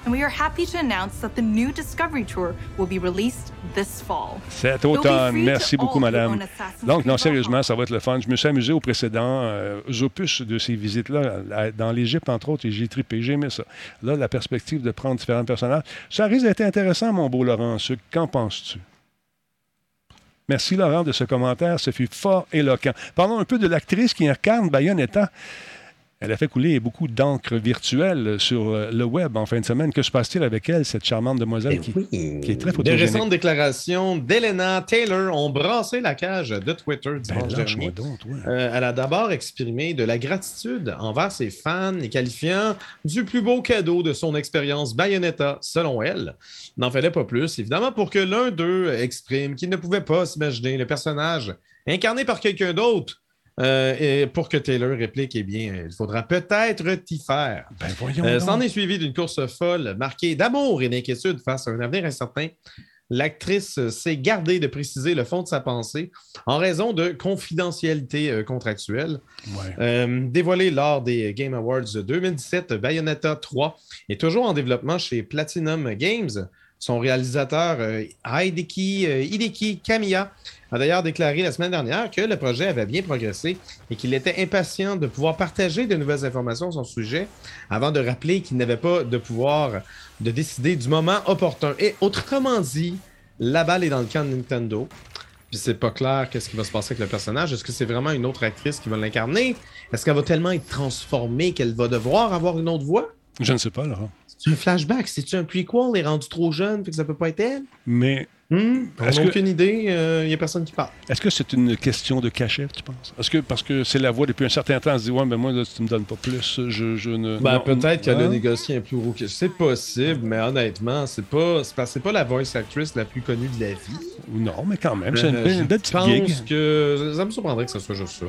And we are happy to announce that the new Discovery Tour will be released this fall. Cet automne, merci beaucoup, madame. Donc, non, sérieusement, ça va être le fun. Je me suis amusé aux précédents euh, opus de ces visites-là. Dans l'Égypte, entre autres, et j'ai trippé, j'ai aimé ça. Là, la perspective de prendre différents personnages, ça risque d'être intéressant, mon beau Laurent. Qu'en penses-tu? Merci, Laurent, de ce commentaire. Ce fut fort éloquent. Parlons un peu de l'actrice qui incarne Bayonetta. Elle a fait couler beaucoup d'encre virtuelle sur euh, le web en fin de semaine. Que se passe-t-il avec elle, cette charmante demoiselle qui, qui est très photogénique? récentes déclarations d'Elena Taylor ont brassé la cage de Twitter Ben, dimanche dernier. donc. Euh, elle a d'abord exprimé de la gratitude envers ses fans et qualifiant du plus beau cadeau de son expérience Bayonetta, selon elle. N'en fallait pas plus, évidemment, pour que l'un d'eux exprime qu'il ne pouvait pas s'imaginer le personnage incarné par quelqu'un d'autre. Euh, et pour que Taylor réplique, eh bien, il faudra peut-être t'y faire. Ben, voyons Euh. S'en est suivi d'une course folle marquée d'amour et d'inquiétude face à un avenir incertain. L'actrice s'est gardée de préciser le fond de sa pensée en raison de confidentialité euh, contractuelle. Ouais. Euh, dévoilé lors des Game Awards 2017, Bayonetta 3 est toujours en développement chez Platinum Games. Son réalisateur, euh, Hideki, euh, Hideki Kamiya, a d'ailleurs déclaré la semaine dernière que le projet avait bien progressé et qu'il était impatient de pouvoir partager de nouvelles informations sur son sujet avant de rappeler qu'il n'avait pas de pouvoir de décider du moment opportun. Et autrement dit, la balle est dans le camp de Nintendo. Puis c'est pas clair qu'est-ce qui va se passer avec le personnage. Est-ce que c'est vraiment une autre actrice qui va l'incarner? Est-ce qu'elle va tellement être transformée qu'elle va devoir avoir une autre voix? Je ne sais pas, Laurent. C'est un flashback? C'est-tu un prequel? Elle est rendue trop jeune, fait que ça peut pas être elle? Mais Hmm? On Est-ce n'a que- aucune idée. Il n'y a personne qui parle. est-ce que c'est une question de cachet, tu penses? Est-ce que parce que c'est la voix depuis un certain temps, elle se dit Ouais, mais moi, là, si tu me donnes pas plus, je, je ne. Ben, peut-être qu'elle a négocié un plus gros que. C'est possible, mais honnêtement, c'est pas, c'est pas, la voice actress la plus connue de la vie. Non, mais quand même, c'est une, Euh, belle- je une belle petite pense gig. que ça me surprendrait que ce soit juste ça.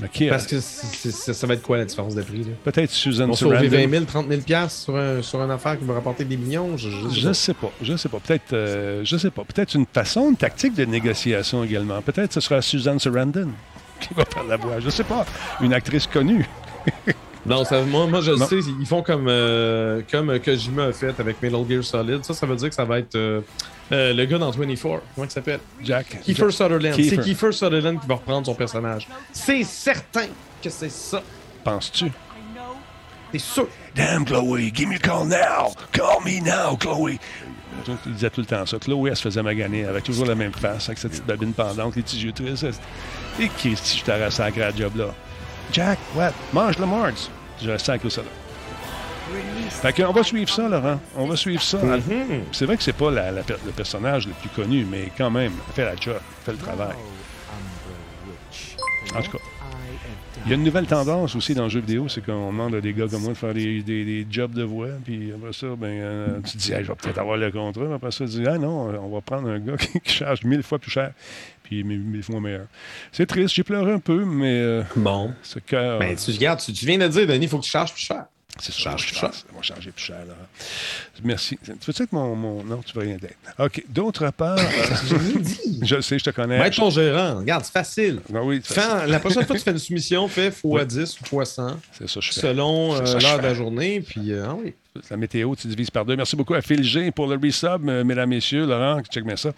Parce euh, que c'est- c'est- ça va être quoi la différence de prix? Là? Peut-être Susan On sauver Sarandon. 20 000, 30 000 piastres sur, un, sur une affaire qui va rapporter des millions? Je, je- Je sais pas, je sais pas. Peut-être, euh, je sais pas. Peut-être une façon, une tactique de négociation également. Peut-être ce sera Susan Sarandon qui va faire la voix. Je sais pas. Une actrice connue. Non, ça, moi, moi je le Non. sais, ils font comme, euh, comme Kojima a fait avec Metal Gear Solid. Ça, ça veut dire que ça va être euh, euh, le gars dans 24. Comment il s'appelle? Jack. Kiefer Sutherland. C'est Kiefer Sutherland qui va reprendre son personnage. C'est certain que c'est ça. Penses-tu? C'est sûr? Damn, Chloé, give me a call now. Call me now, Chloé. Il disait tout le temps ça. Chloé, elle se faisait maganer avec toujours la même face, avec sa petite babine pendante, les petits yeux tristes. Et Christy, je sacré à la job là. Jack, what? Mange le Mars. Je sacré ça là. Fait qu'on va suivre ça, Laurent. On va suivre ça. Mhm. C'est vrai que c'est pas la- le personnage le plus connu, mais quand même, elle fait la job, elle fait le travail. En tout cas. Il y a une nouvelle tendance aussi dans le jeu vidéo, c'est qu'on demande à des gars comme moi de faire des, des- des jobs de voix, puis après ça, ben, euh, tu te dis, Hey, je vais peut-être avoir le contrat, mais après ça, tu dis, ah non, on va prendre un gars qui, qui charge mille fois plus cher, puis mille, mille fois meilleur. C'est triste, j'ai pleuré un peu, mais euh, Bon. ce cœur. Ben, tu regardes, tu, tu viens de dire, Denis, il faut que tu charges plus cher. C'est Charge ça, plus pense. On va charger plus cher, là. Merci. Tu veux-tu être mon, mon... Non, tu veux rien d'être. OK. D'autre part... euh, je le sais, je te connais. Être ton gérant. Regarde, c'est facile. Oui, c'est Fais- la prochaine fois que tu fais une soumission, fais x10 ou x100 c'est ça, je fais. selon euh, que l'heure de la journée. Puis, euh, ah oui. La météo, tu divises par deux. Merci beaucoup à Phil G pour le resub, euh, mesdames, messieurs. Laurent, check bien ça.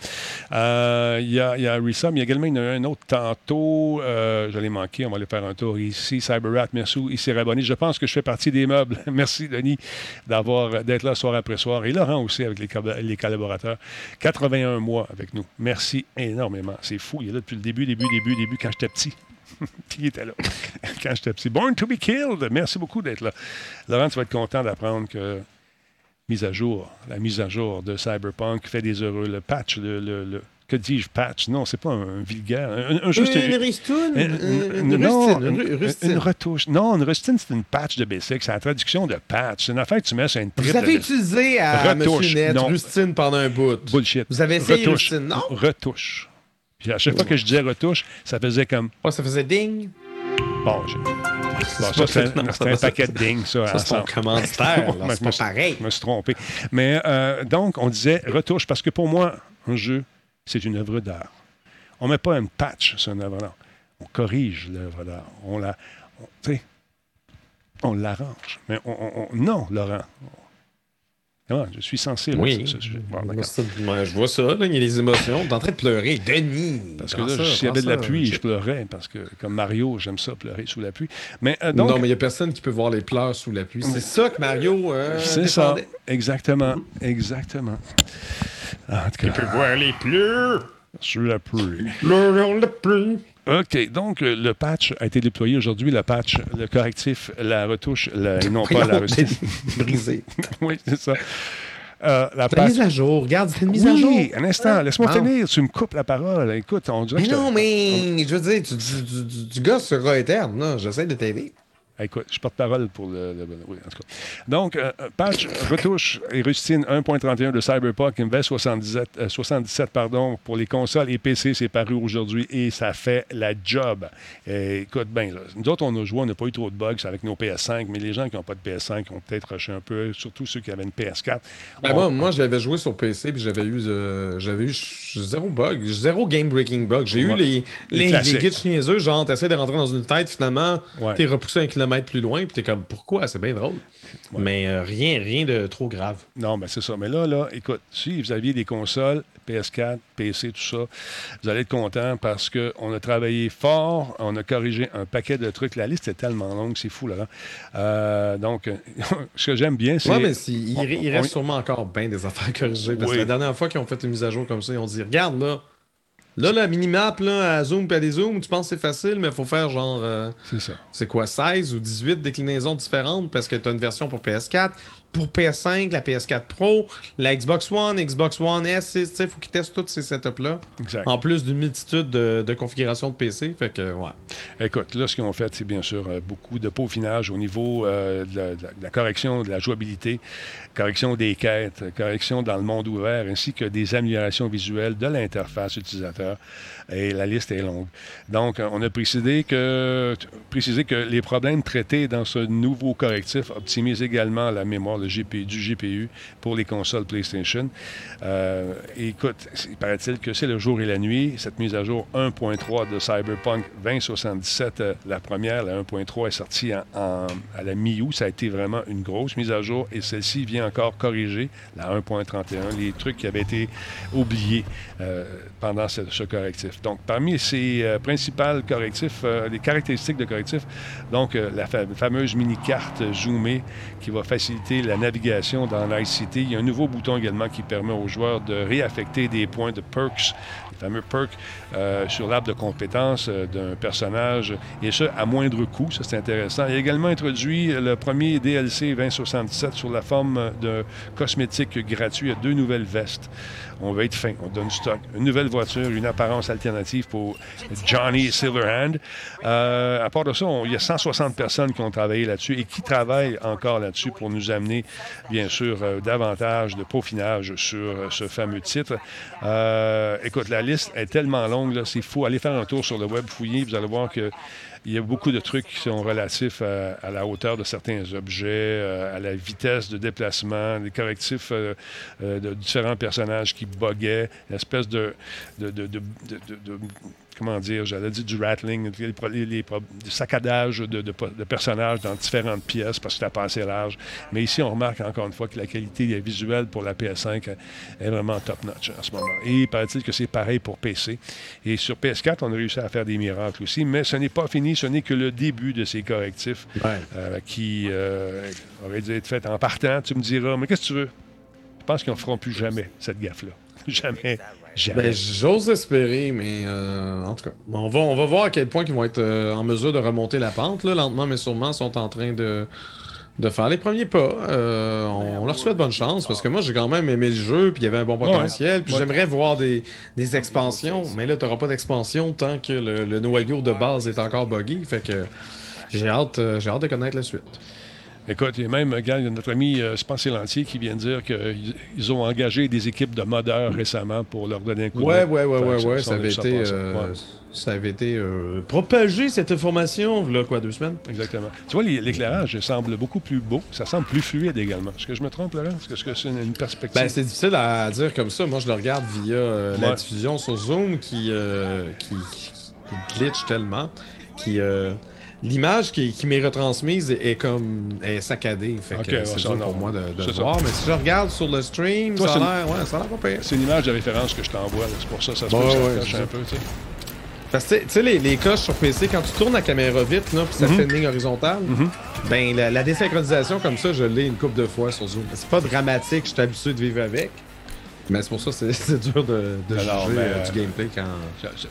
Euh, Il y, y a un resub. Il y a également un autre tantôt. Euh, je l'ai manqué. On va aller faire un tour ici. CyberRat, merci. Il s'est rabonné. Je pense que je fais partie des meubles. merci, Denis, d'avoir, d'être là soir après soir. Et Laurent aussi avec les, les collaborateurs. 81 mois avec nous. Merci énormément. C'est fou. Il est là depuis le début, début, début, début, quand j'étais petit. Puis il était là quand j'étais petit. Born to be killed. Merci beaucoup d'être là. Laurent, tu vas être content d'apprendre que mise à jour, la mise à jour de Cyberpunk fait des heureux. Le patch, le, le- le- que dis-je, patch? Non, c'est pas un vulgaire. Un, un juste- Une ristoune, une- une, une- non, rustine, une une- rustine. une retouche. Non, une rustine, c'est une patch de basic. C'est la traduction de patch. C'est une affaire que tu mets sur une Vous trip avez de- utilisé à Retouche, Monsieur Net non. Rustine pendant un bout. Bullshit. Vous avez essayé retouche. Rustine, non? Retouche. Puis à chaque fois que je disais retouche, ça faisait comme. Ouais, ça faisait ding. Bon, pas ça, c'est un, paquet de ding, ça. Ça, c'est ton commanditaire. C'est je pas pareil. Je me suis trompé. Mais euh, donc, on disait retouche parce que pour moi, un jeu, c'est une œuvre d'art. On ne met pas un patch sur une œuvre d'art. On corrige l'œuvre d'art. On la. on- Tu sais, on l'arrange. Mais on, on- on- non, Laurent. Comment? Je suis sensible Oui. à ce sujet. Bon, moi, je vois ça, là, il y a des émotions. T'es en train de pleurer. Denis! Parce que là, s'il y avait de la pluie, je pleurais. Parce que, comme Mario, j'aime ça, pleurer sous la pluie. Mais euh, donc, non, mais il n'y a personne qui peut voir les pleurs sous la pluie. C'est ça que Mario. euh, c'est ça. Exactement. Exactement. En tout cas, voir les pleurs. Sur la pluie. Le le pluie. OK, donc le patch a été déployé aujourd'hui, le patch, le correctif, la retouche, la- et non pas la rustine. Brisé. oui, c'est ça. Euh, la mise à jour. Regarde, c'est une mise à jour. Oui, un instant, laisse-moi Bon. finir. Tu me coupes la parole. Écoute, on dirait Mais que je te- non, mais je veux dire, tu, tu, tu, tu- gosses sur Eterne, là. J'essaie de t'aider. Écoute, je porte parole pour le. le- oui, en tout cas. Donc, euh, patch, retouche et rustine 1.31 de Cyberpunk MV77, euh, 77 pardon, pour les consoles et PC, c'est paru aujourd'hui et ça fait la job. Euh, écoute, bien, nous autres, on a joué, on n'a pas eu trop de bugs avec nos PS5, mais les gens qui n'ont pas de PS5 ont peut-être rushé un peu, surtout ceux qui avaient une PS4. Ben, On- moi, moi j'avais joué sur PC puis j'avais eu, euh, j'avais eu zéro bug, zéro game-breaking bug. J'ai Ouais. eu les, Les les, les, genre t'essaies de rentrer dans une tête, finalement, Ouais. t'es repoussé un kilomètre plus loin puis t'es comme, pourquoi? C'est bien drôle. Mais euh, rien, rien de trop grave. Non, mais c'est ça. Mais là, là, écoute, si vous aviez des consoles, PS4, PC, tout ça, vous allez être content parce qu'on a travaillé fort, on a corrigé un paquet de trucs. La liste est tellement longue, c'est fou, là. Euh, donc, ce que j'aime bien, c'est. Ouais, mais si, il, on- il on- reste sûrement encore bien des affaires corrigées. Parce Oui. que la dernière fois qu'ils ont fait une mise à jour comme ça, ils ont dit Regarde là, là, la minimap, là, à zoom puis à des zooms, tu penses que c'est facile, mais il faut faire genre. euh, C'est ça. c'est quoi, 16 ou 18 déclinaisons différentes parce que tu as une version pour PS4, pour PS5, la PS4 Pro, la Xbox One, Xbox One S, il faut qu'ils testent tous ces setups-là. Exact. En plus d'une multitude de, de configurations de PC. Fait que, ouais. Écoute, là, ce qu'ils ont fait, c'est bien sûr euh, beaucoup de peaufinage au niveau euh, de, la, de la- de la correction de la jouabilité, correction des quêtes, correction dans le monde ouvert, ainsi que des améliorations visuelles de l'interface utilisateur. Et la liste est longue. Donc, euh, on a précisé que, précisé que les problèmes traités dans ce nouveau correctif optimisent également la mémoire du GPU pour les consoles PlayStation. Euh, écoute, il paraît-il que c'est le jour et la nuit. Cette mise à jour 1.3 de Cyberpunk 2077, euh, la première, la 1.3 est sortie à la mi-août. Ça a été vraiment une grosse mise à jour et celle-ci vient encore corriger la 1.31, les trucs qui avaient été oubliés euh, pendant ce correctif. Donc, parmi ces euh, principales correctifs, euh, les caractéristiques de correctif, donc euh, la fa- fameuse mini-carte zoomée qui va faciliter la navigation dans l'ICT. Il y a un nouveau bouton également qui permet aux joueurs de réaffecter des points de perks, les fameux perks, sur l'arbre de compétences d'un personnage, et ce, à moindre coût. Ça, c'est intéressant. Il a également introduit le premier DLC 2077 sur la forme de cosmétique gratuit. Y a deux nouvelles vestes. On va être fin, on donne stock. Une nouvelle voiture, une apparence alternative pour Johnny Silverhand. Euh, à part de ça, il y a 160 personnes qui ont travaillé là-dessus et qui travaillent encore là-dessus pour nous amener, bien sûr, euh, davantage de peaufinage sur euh, ce fameux titre. Euh, écoute, la liste est tellement longue, c'est fou. Allez faire un tour sur le web, fouiller, vous allez voir que il y a beaucoup de trucs qui sont relatifs à, la hauteur de certains objets, euh, à la vitesse de déplacement, des correctifs euh, euh, de différents personnages qui buguaient, l'espèce de- comment dire, j'allais dire du rattling, les, les- de, de po- de personnages dans différentes pièces parce que c'était pas assez large. Mais ici, on remarque encore une fois que la qualité visuelle pour la PS5 est vraiment top-notch en ce moment. Et il paraît-il que c'est pareil pour PC. Et sur PS4, on a réussi à faire des miracles aussi, mais ce n'est pas fini, ce n'est que le début de ces correctifs Ouais. euh, qui euh, auraient dû être faits en partant. Tu me diras, mais qu'est-ce que tu veux? Je pense qu'ils ne feront plus jamais cette gaffe-là. Jamais. Ben, j'ose espérer, mais euh, en tout cas, on va, on va voir à quel point ils vont être euh, en mesure de remonter la pente. Là, lentement, mais sûrement, ils sont en train de, de faire les premiers pas. Euh, on, on leur souhaite bonne chance parce que moi, j'ai quand même aimé le jeu, puis il y avait un bon potentiel. Puis Ouais. j'aimerais voir des, des expansions, mais là, tu n'auras pas d'expansion tant que le, le noyau de base est encore buggy. Fait que j'ai hâte, euh, j'ai hâte de connaître la suite. Écoute, il y a même, regarde, il y a notre ami euh, Spencer Lantier qui vient de dire qu'ils ils ont engagé des équipes de modeurs récemment pour leur donner un coup de main. ouais, ouais, Fait ouais, que ouais. ça, avait été, euh, Ouais, ça avait été euh, propagé, cette information, là, quoi, deux semaines? exactement. Tu vois, l'éclairage semble beaucoup plus beau. Ça semble plus fluide également. Est-ce que je me trompe, Laurent? Est-ce que- c'est une, une perspective? Ben, c'est difficile à dire comme ça. Moi, je le regarde via euh, la diffusion sur Zoom qui, qui, glitch tellement. Qui, L'image qui, qui m'est retransmise est, comme est saccadée. Fait Ok, que ouais, c'est ça, dur pour moi de, ça. voir. Mais si je regarde sur le stream, Toi, ça a ouais, ça a l'air pas pire. C'est une image de référence que je t'envoie. C'est pour ça ça se peut que ça ouais, un peu. tu sais. Parce que tu sais, les, les coches sur PC, quand tu tournes la caméra vite, là, puis ça Mhm. fait une ligne horizontale, ben la, la désynchronisation comme ça, je l'ai une couple de fois sur Zoom. C'est pas dramatique, je suis habitué de vivre avec. Mais c'est pour ça que c'est- dur de, de Alors, juger ben, euh, du gameplay quand.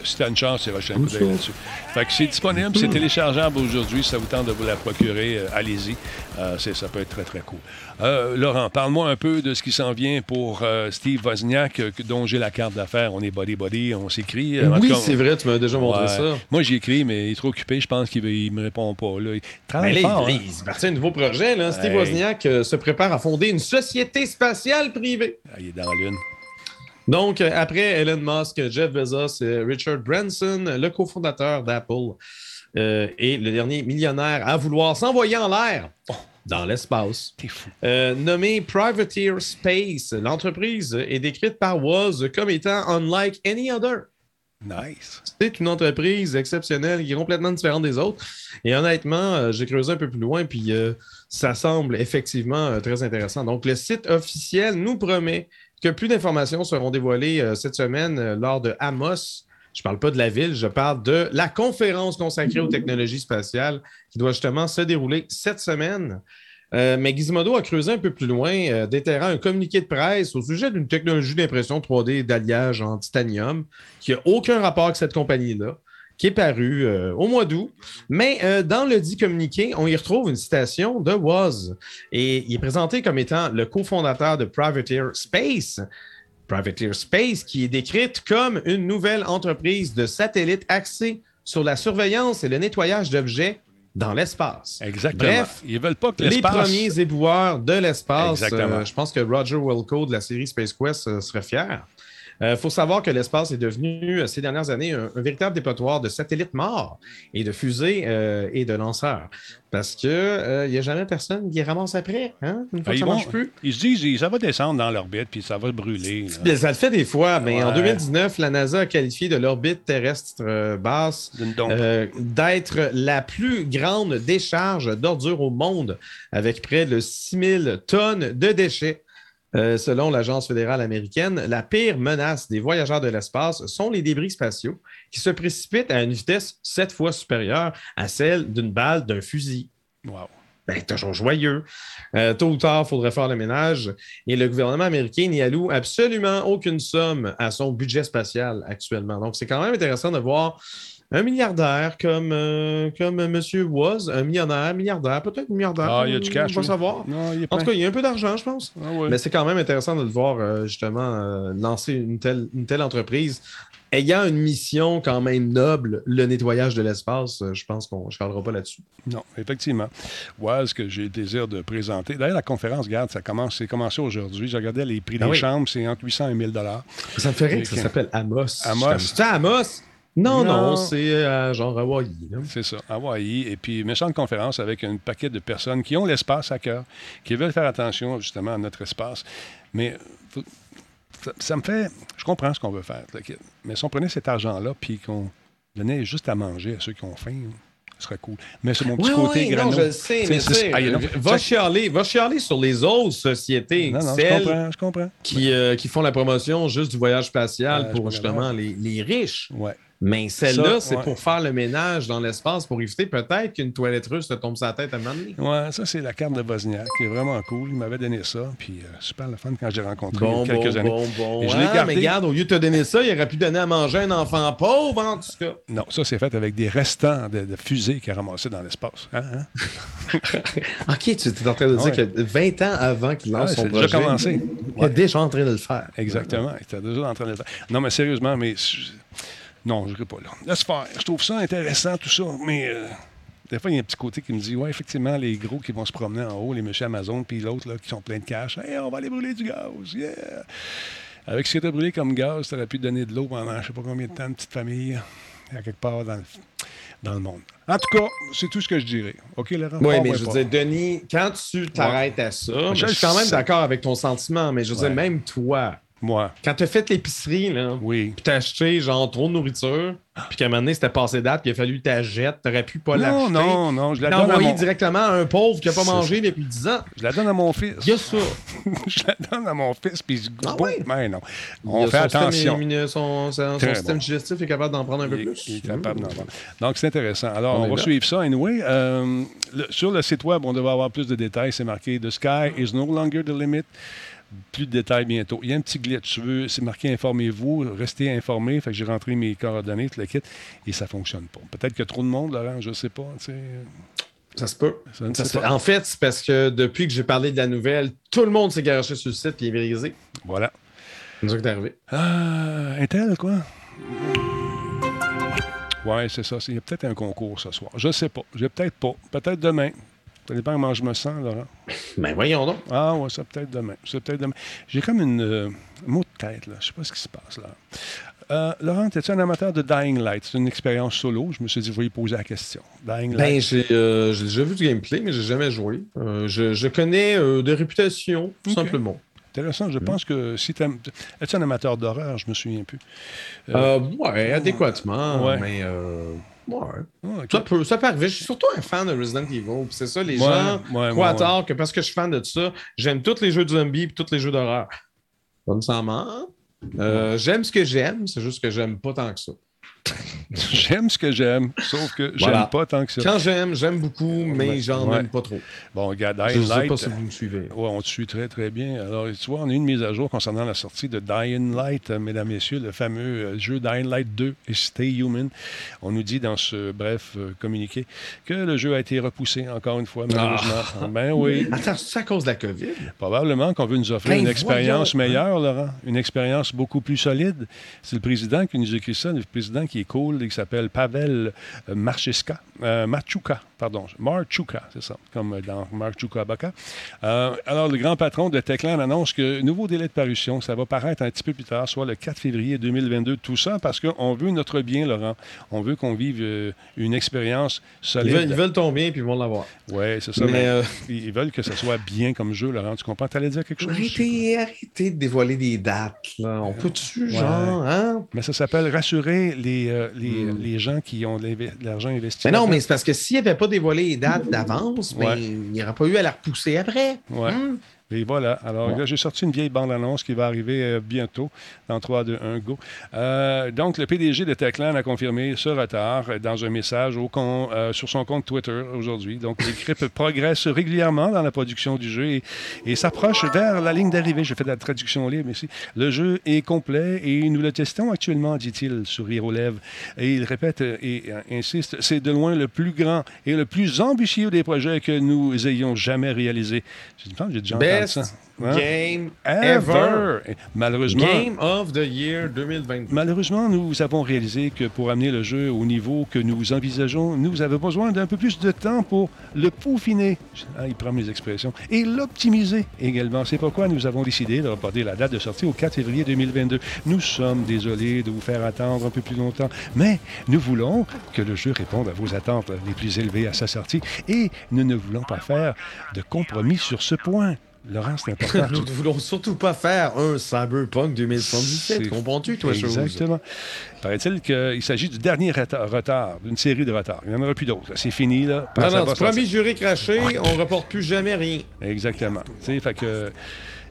Si t'as une chance, c'est un coup d'œil là-dessus. Fait que c'est disponible, c'est téléchargeable aujourd'hui. Si ça vous tente de vous la procurer, euh, allez-y. Euh, ça peut être très, très cool. Euh, Laurent, parle-moi un peu de ce qui s'en vient pour euh, Steve Wozniak, euh, dont j'ai la carte d'affaires. On est body-body, on s'écrit. Euh, oui, c'est vrai, tu m'as déjà montré Ouais. ça. Moi, j'ai écrit, mais il est trop occupé. Je pense qu'il ne me répond pas. Là. Il Mais travaille fort. il, hein. il est parti un nouveau projet. Là. Steve Hey. Wozniak euh, se prépare à fonder une société spatiale privée. Ah, il est dans la lune. Donc, après Elon Musk, Jeff Bezos et Richard Branson, le cofondateur d'Apple, euh, et le dernier millionnaire à vouloir s'envoyer en l'air dans l'espace. Euh, nommé Privateer Space, l'entreprise est décrite par Woz comme étant unlike any other. Nice. C'est une entreprise exceptionnelle qui est complètement différente des autres. Et honnêtement, euh, j'ai creusé un peu plus loin, puis euh, ça semble effectivement euh, très intéressant. Donc, le site officiel nous promet que plus d'informations seront dévoilées cette semaine lors de Amos. Je ne parle pas de la ville, je parle de la conférence consacrée aux technologies spatiales qui doit justement se dérouler cette semaine. Euh, mais Gizmodo a creusé un peu plus loin, euh, déterrant un communiqué de presse au sujet d'une technologie d'impression 3D d'alliage en titanium qui n'a aucun rapport avec cette compagnie-là, qui est parue euh, au mois d'août. Mais dans le dit communiqué, on y retrouve une citation de Woz. Et il est présenté comme étant le cofondateur de Privateer Space. Privateer Space, qui est décrite comme une nouvelle entreprise de satellites axée sur la surveillance et le nettoyage d'objets dans l'espace. Exactement. Bref, ils veulent pas que les premiers éboueurs de l'espace. Exactement. euh, je pense que Roger Wilco de la série Space Quest euh, serait fier. Il faut savoir que l'espace est devenu, euh, ces dernières années, un, un véritable dépotoir de satellites morts et de fusées euh, et de lanceurs. Parce qu'il n'y a jamais personne qui ramasse après, hein, une fois Ah, que vont- plus. ils se disent, ça va descendre dans l'orbite, puis ça va brûler. là. Bien, Ça le fait des fois, mais en Ouais. 2019, la NASA a qualifié de l'orbite terrestre euh, basse euh, d'être la plus grande décharge d'ordures au monde, avec près de 6000 tonnes de déchets. Euh, selon l'Agence fédérale américaine, la pire menace des voyageurs de l'espace sont les débris spatiaux qui se précipitent à une vitesse sept fois supérieure à celle d'une balle d'un fusil. Wow. Ben, toujours joyeux. Euh, tôt ou tard, il faudrait faire le ménage. Et le gouvernement américain n'y alloue absolument aucune somme à son budget spatial actuellement. Donc, c'est quand même intéressant de voir un milliardaire comme, euh, comme M. Woz, un millionnaire, milliardaire, peut-être milliardaire. Ah, il y a du cash. On va oui. savoir. Non, En tout cas, il y a un peu d'argent, je pense. Ah ouais. Mais c'est quand même intéressant de le voir, euh, justement, euh, lancer une telle, une telle entreprise ayant une mission quand même noble, le nettoyage de l'espace. Euh, je pense qu'on ne parlera pas là-dessus. Non, effectivement. Waz, que j'ai le désir de présenter. D'ailleurs, la conférence, regarde, ça commence, c'est commencé aujourd'hui. Je regardais les prix Ah des oui. chambres, c'est entre 800 et 1000 Ça me fait rire que ça s'appelle Amos. Amos. Amos? Non, non, Non. c'est euh, genre Hawaii. là. C'est ça, Hawaï. Et puis, méchante conférence avec un paquet de personnes qui ont l'espace à cœur, qui veulent faire attention justement à notre espace. Mais ça, ça me fait. Je comprends ce qu'on veut faire. Mais si on prenait cet argent-là puis qu'on donnait juste à manger à ceux qui ont faim, ce serait cool. Mais c'est mon petit Oui, côté oui, grano. non, je le sais, mais c'est- Ah, va, chialer, va chialer sur les autres sociétés, Non, non, je celles comprends, je comprends. qui, euh, qui font la promotion juste du voyage spatial pour justement les, les riches. Ouais. Mais celle-là, c'est ouais. pour faire le ménage dans l'espace pour éviter peut-être qu'une toilette russe te tombe sur la tête à un moment donné. Ouais, ça, c'est la carte de Bosniak, qui est vraiment cool. Il m'avait donné ça, puis euh, super le fun quand j'ai rencontré Bon, il y a quelques bon, années. bon, bon. Et je l'ai Ah, gardé. mais regarde, au lieu de te donner ça, il aurait pu donner à manger un enfant pauvre, en tout cas. Non, ça, c'est fait avec des restants de, de fusées qu'il a ramassés dans l'espace. Hein, hein? OK, tu es en train de dire Ouais. que 20 ans avant qu'il lance Ouais, son projet, déjà commencé. il est déjà en train de le faire. Exactement. Il était déjà en train de le faire. Non, mais sérieusement, mais. je- Non, je ne pas là. Laisse faire. Je trouve ça intéressant, tout ça, mais. euh, Des fois, il y a un petit côté qui me dit Ouais, effectivement, les gros qui vont se promener en haut, les messieurs Amazon, puis l'autre là, qui sont pleins de cash. Hey, on va aller brûler du gaz. Yeah! Avec ce qui était brûlé comme gaz, tu aurais pu donner de l'eau pendant je ne sais pas combien de temps, une petite famille, à quelque part dans le, dans le monde. En tout cas, c'est tout ce que je dirais. OK, Laurent? Oui, mais ben, je veux dire, Denis, quand tu t'arrêtes à ça, Je je suis quand même d'accord avec ton sentiment, mais je veux Ouais. dire, même toi, Moi, quand tu as fait l'épicerie, là, oui. puis t'as acheté genre trop de nourriture, puis qu'à un moment donné, c'était passé date, puis il a fallu que tu jettes, t'aurais pu pas Non, l'acheter. non, non, je la donne à mon... directement à un pauvre qui n'a pas mangé depuis 10 ans. Je la donne à mon fils. Il y a ça. je la donne à mon fils, puis je Ah bon, oui? mais non. Il On a fait système attention. son, son- système bon. digestif est capable d'en prendre un peu Il, plus. il est capable d'en prendre. Donc, c'est intéressant. Alors, On va là. suivre ça. Anyway, euh, le- sur le site web, on devrait avoir plus de détails. C'est marqué The sky is no longer the limit. Plus de détails bientôt. Il y a un petit glitch. Tu veux, c'est marqué informez-vous, restez informés. Fait que j'ai rentré mes coordonnées, tout le kit, et ça fonctionne pas. Peut-être qu'il y a trop de monde, Laurent, je sais pas. Ça se peut. Ça ne Ça sait se- pas. En fait, c'est parce que depuis que j'ai parlé de la nouvelle, tout le monde s'est garoché sur le site et est vérifié. Voilà. C'est ça qui est arrivé. Ah, Intel, quoi? Ouais, c'est ça. Il y a peut-être un concours ce soir. Je sais pas. J'ai peut-être pas. Peut-être demain. Ça dépend comment je me sens, Laurent. Ben voyons donc. Ah, ouais, ça peut-être demain. C'est peut-être demain. J'ai comme une euh, mot de tête, là. Je sais pas ce qui se passe, là. Euh, Laurent, es-tu un amateur de Dying Light? C'est une expérience solo. Je me suis dit, je vais lui poser la question. Dying Ben, Light. j'ai euh, j'ai déjà vu du gameplay, mais j'ai jamais joué. Euh, je, je connais de réputation, tout simplement. Intéressant. Je pense que si tu Es-tu un amateur d'horreur? Je me souviens plus. Euh, ouais, adéquatement. Ouais. Mais euh, ouais. Ah. Ça peut, ça peut arriver. Je suis surtout un fan de Resident Evil. C'est ça, les Ouais, gens ouais, croient à tort que parce que je suis fan de ça, j'aime tous les jeux de zombies et tous les jeux d'horreur. Pas nécessairement. Euh, j'aime ce que j'aime, c'est juste que j'aime pas tant que ça. J'aime ce que j'aime, sauf que j'aime Voilà. pas tant que ça. Quand j'aime, j'aime beaucoup, mais j'en ouais. aime pas trop. Bon, regarde, Je Dying sais pas si vous me suivez. Ouais, on te suit très, très bien. Alors, tu vois, on a eu une mise à jour concernant la sortie de Dying Light, euh, mesdames, messieurs, le fameux euh, jeu Dying Light 2 et Stay Human. On nous dit dans ce bref euh, communiqué que le jeu a été repoussé encore une fois, malheureusement. Ben oui. Attends, c'est à cause de la COVID? Probablement qu'on veut nous offrir Ben, une expérience voyons. meilleure, Laurent. Une expérience beaucoup plus solide. C'est le président qui nous écrit ça, le président qui est cool et qui s'appelle Pavel euh, Marcheska. Euh, Machuka, pardon. Marchuka, c'est ça, comme dans Marchuka Baka. Euh, alors, le grand patron de Techland annonce que nouveau délai de parution, ça va paraître un petit peu plus tard, soit le 4 février 2022. Tout ça parce qu'on veut notre bien, Laurent. On veut qu'on vive euh, une expérience Ils solide. veulent, ils veulent ton bien puis ils vont l'avoir. Oui, c'est ça. Mais, mais Ils veulent que ça soit bien comme jeu, Laurent. Tu comprends? Tu allais dire quelque chose? Arrêtez, arrêtez de dévoiler des dates. Là. On peut-tu, Ouais. genre, hein? Mais ça s'appelle rassurer les, euh, les, les gens qui ont de l'argent investi. Hmm. Mais non, mais c'est parce que s'il n'avait pas dévoilé les dates d'avance, Ouais. ben, il n'y aurait pas eu à la repousser après. Ouais. Hum. Et voilà. Alors Ouais. là, j'ai sorti une vieille bande-annonce qui va arriver euh, bientôt, dans 3, 2, 1, go. Euh, donc, le PDG de Techland a confirmé ce retard dans un message au con- euh, sur son compte Twitter aujourd'hui. Donc, l'équipe progresse régulièrement dans la production du jeu et, et s'approche vers la ligne d'arrivée. Je fais de la traduction libre ici. Le jeu est complet et nous le testons actuellement, dit-il, sourire aux lèvres. Et il répète et insiste, c'est de loin le plus grand et le plus ambitieux des projets que nous ayons jamais réalisés. Que J'ai déjà entendu Best. Hein? game Ever. Malheureusement, Game of the Year 2022. malheureusement, nous avons réalisé que pour amener le jeu au niveau que nous envisageons, nous avons besoin d'un peu plus de temps pour le peaufiner. Ah, il prend mes expressions. Et l'optimiser également. C'est pourquoi nous avons décidé de reporter la date de sortie au 4 février 2022. Nous sommes désolés de vous faire attendre un peu plus longtemps, mais nous voulons que le jeu réponde à vos attentes les plus élevées à sa sortie et nous ne voulons pas faire de compromis sur ce point. Laurent, c'est important. Nous ne voulons surtout pas faire un Cyberpunk 2077. C'est- Comprends-tu, toi, chose? Exactement. Paraît-il qu'il s'agit du dernier reta- retard, d'une série de retards. Il n'y en aura plus d'autres. C'est fini, là. Non, sortir. juré craché, on reporte plus jamais rien. Exactement. Tu sais, fait que...